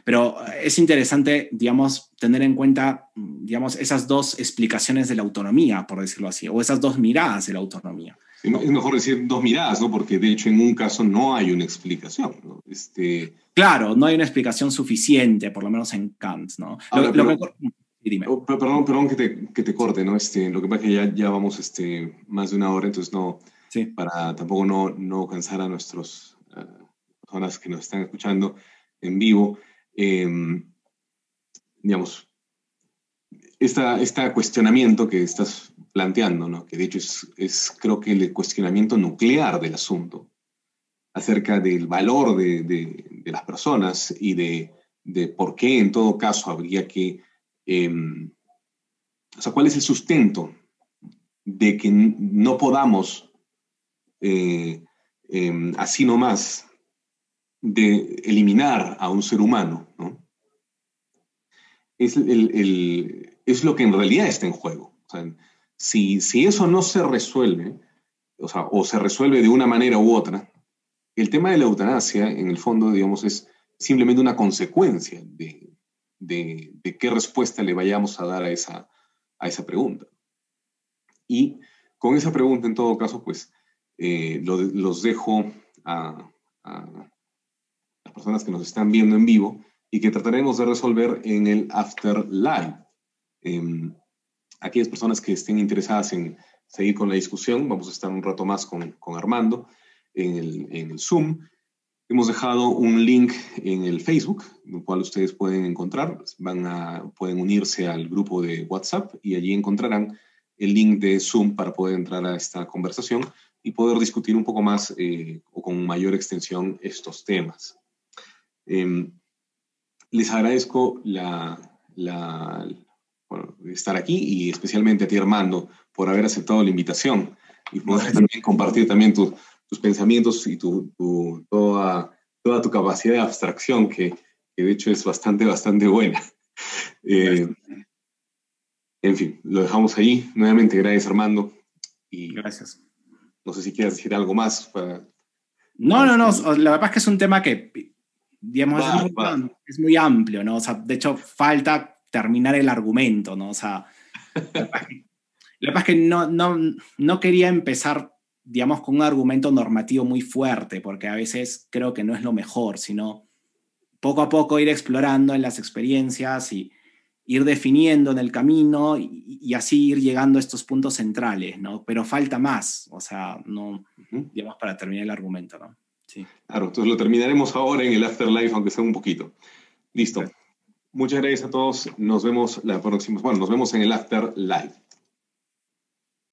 pero eh, es interesante, digamos, tener en cuenta, digamos, esas dos explicaciones de la autonomía, por decirlo así, o esas dos miradas de la autonomía. es mejor decir dos miradas, ¿no? Porque de hecho en un caso no hay una explicación, ¿no? Este... Claro, no hay una explicación suficiente, por lo menos en Kant, ¿no? Dime. Oh, perdón, perdón que te, que te, corte, ¿no? Este, lo que pasa es que ya, ya vamos este, más de una hora, entonces no, sí. para tampoco no, no cansar a nuestros uh, personas que nos están escuchando, en vivo, em, digamos, este cuestionamiento que estás planteando, ¿no? que de hecho es, es, creo que el cuestionamiento nuclear del asunto, acerca del valor de, de, las personas y de, de, por qué en todo caso habría que, em, o sea, cuál es el sustento de que no podamos eh, eh, así nomás de eliminar a un ser humano, ¿no? es, lo que en realidad está en juego. si, eso no se resuelve, o, se resuelve de una manera u otra, el tema de la eutanasia, en el fondo, digamos, es simplemente una consecuencia de, qué respuesta le vayamos a dar a esa, a esa pregunta. Y con esa pregunta, en todo caso, pues eh, los dejo a, personas que nos están viendo en vivo y que trataremos de resolver en el Afterlife. Eh, aquellas personas que estén interesadas en seguir con la discusión, vamos a estar un rato más con, con Armando en el, en el, Zoom. Hemos dejado un link en el Facebook, el cual ustedes pueden encontrar. Van a, pueden unirse al grupo de WhatsApp y allí encontrarán el link de Zoom para poder entrar a esta conversación y poder discutir un poco más eh, o con mayor extensión estos temas. Em, les agradezco la, estar aquí y especialmente a ti, Armando, por haber aceptado la invitación y poder también compartir también tus pensamientos y tu, toda, toda tu capacidad de abstracción, que, de hecho es bastante, bastante buena. Eh, en fin, lo dejamos ahí. Nuevamente, gracias, Armando. Y gracias. No sé si quieres decir algo más. Para, no, no, no. La verdad es que es un tema que digamos, es, muy, amplio, ¿no? O sea, de hecho, falta terminar el argumento, ¿no? O sea, lo que pasa es que no, no, no quería empezar, digamos, con un argumento normativo muy fuerte, porque a veces creo que no es lo mejor, sino poco a poco ir explorando en las experiencias y, ir definiendo en el camino y, así ir llegando a estos puntos centrales, ¿no? Pero falta más, o sea, no, digamos, para terminar el argumento, ¿no? Sí. Claro, entonces lo terminaremos ahora en el Afterlife, aunque sea un poquito. Listo. Muchas gracias a todos. Nos vemos la próxima, bueno, nos vemos en el Afterlife.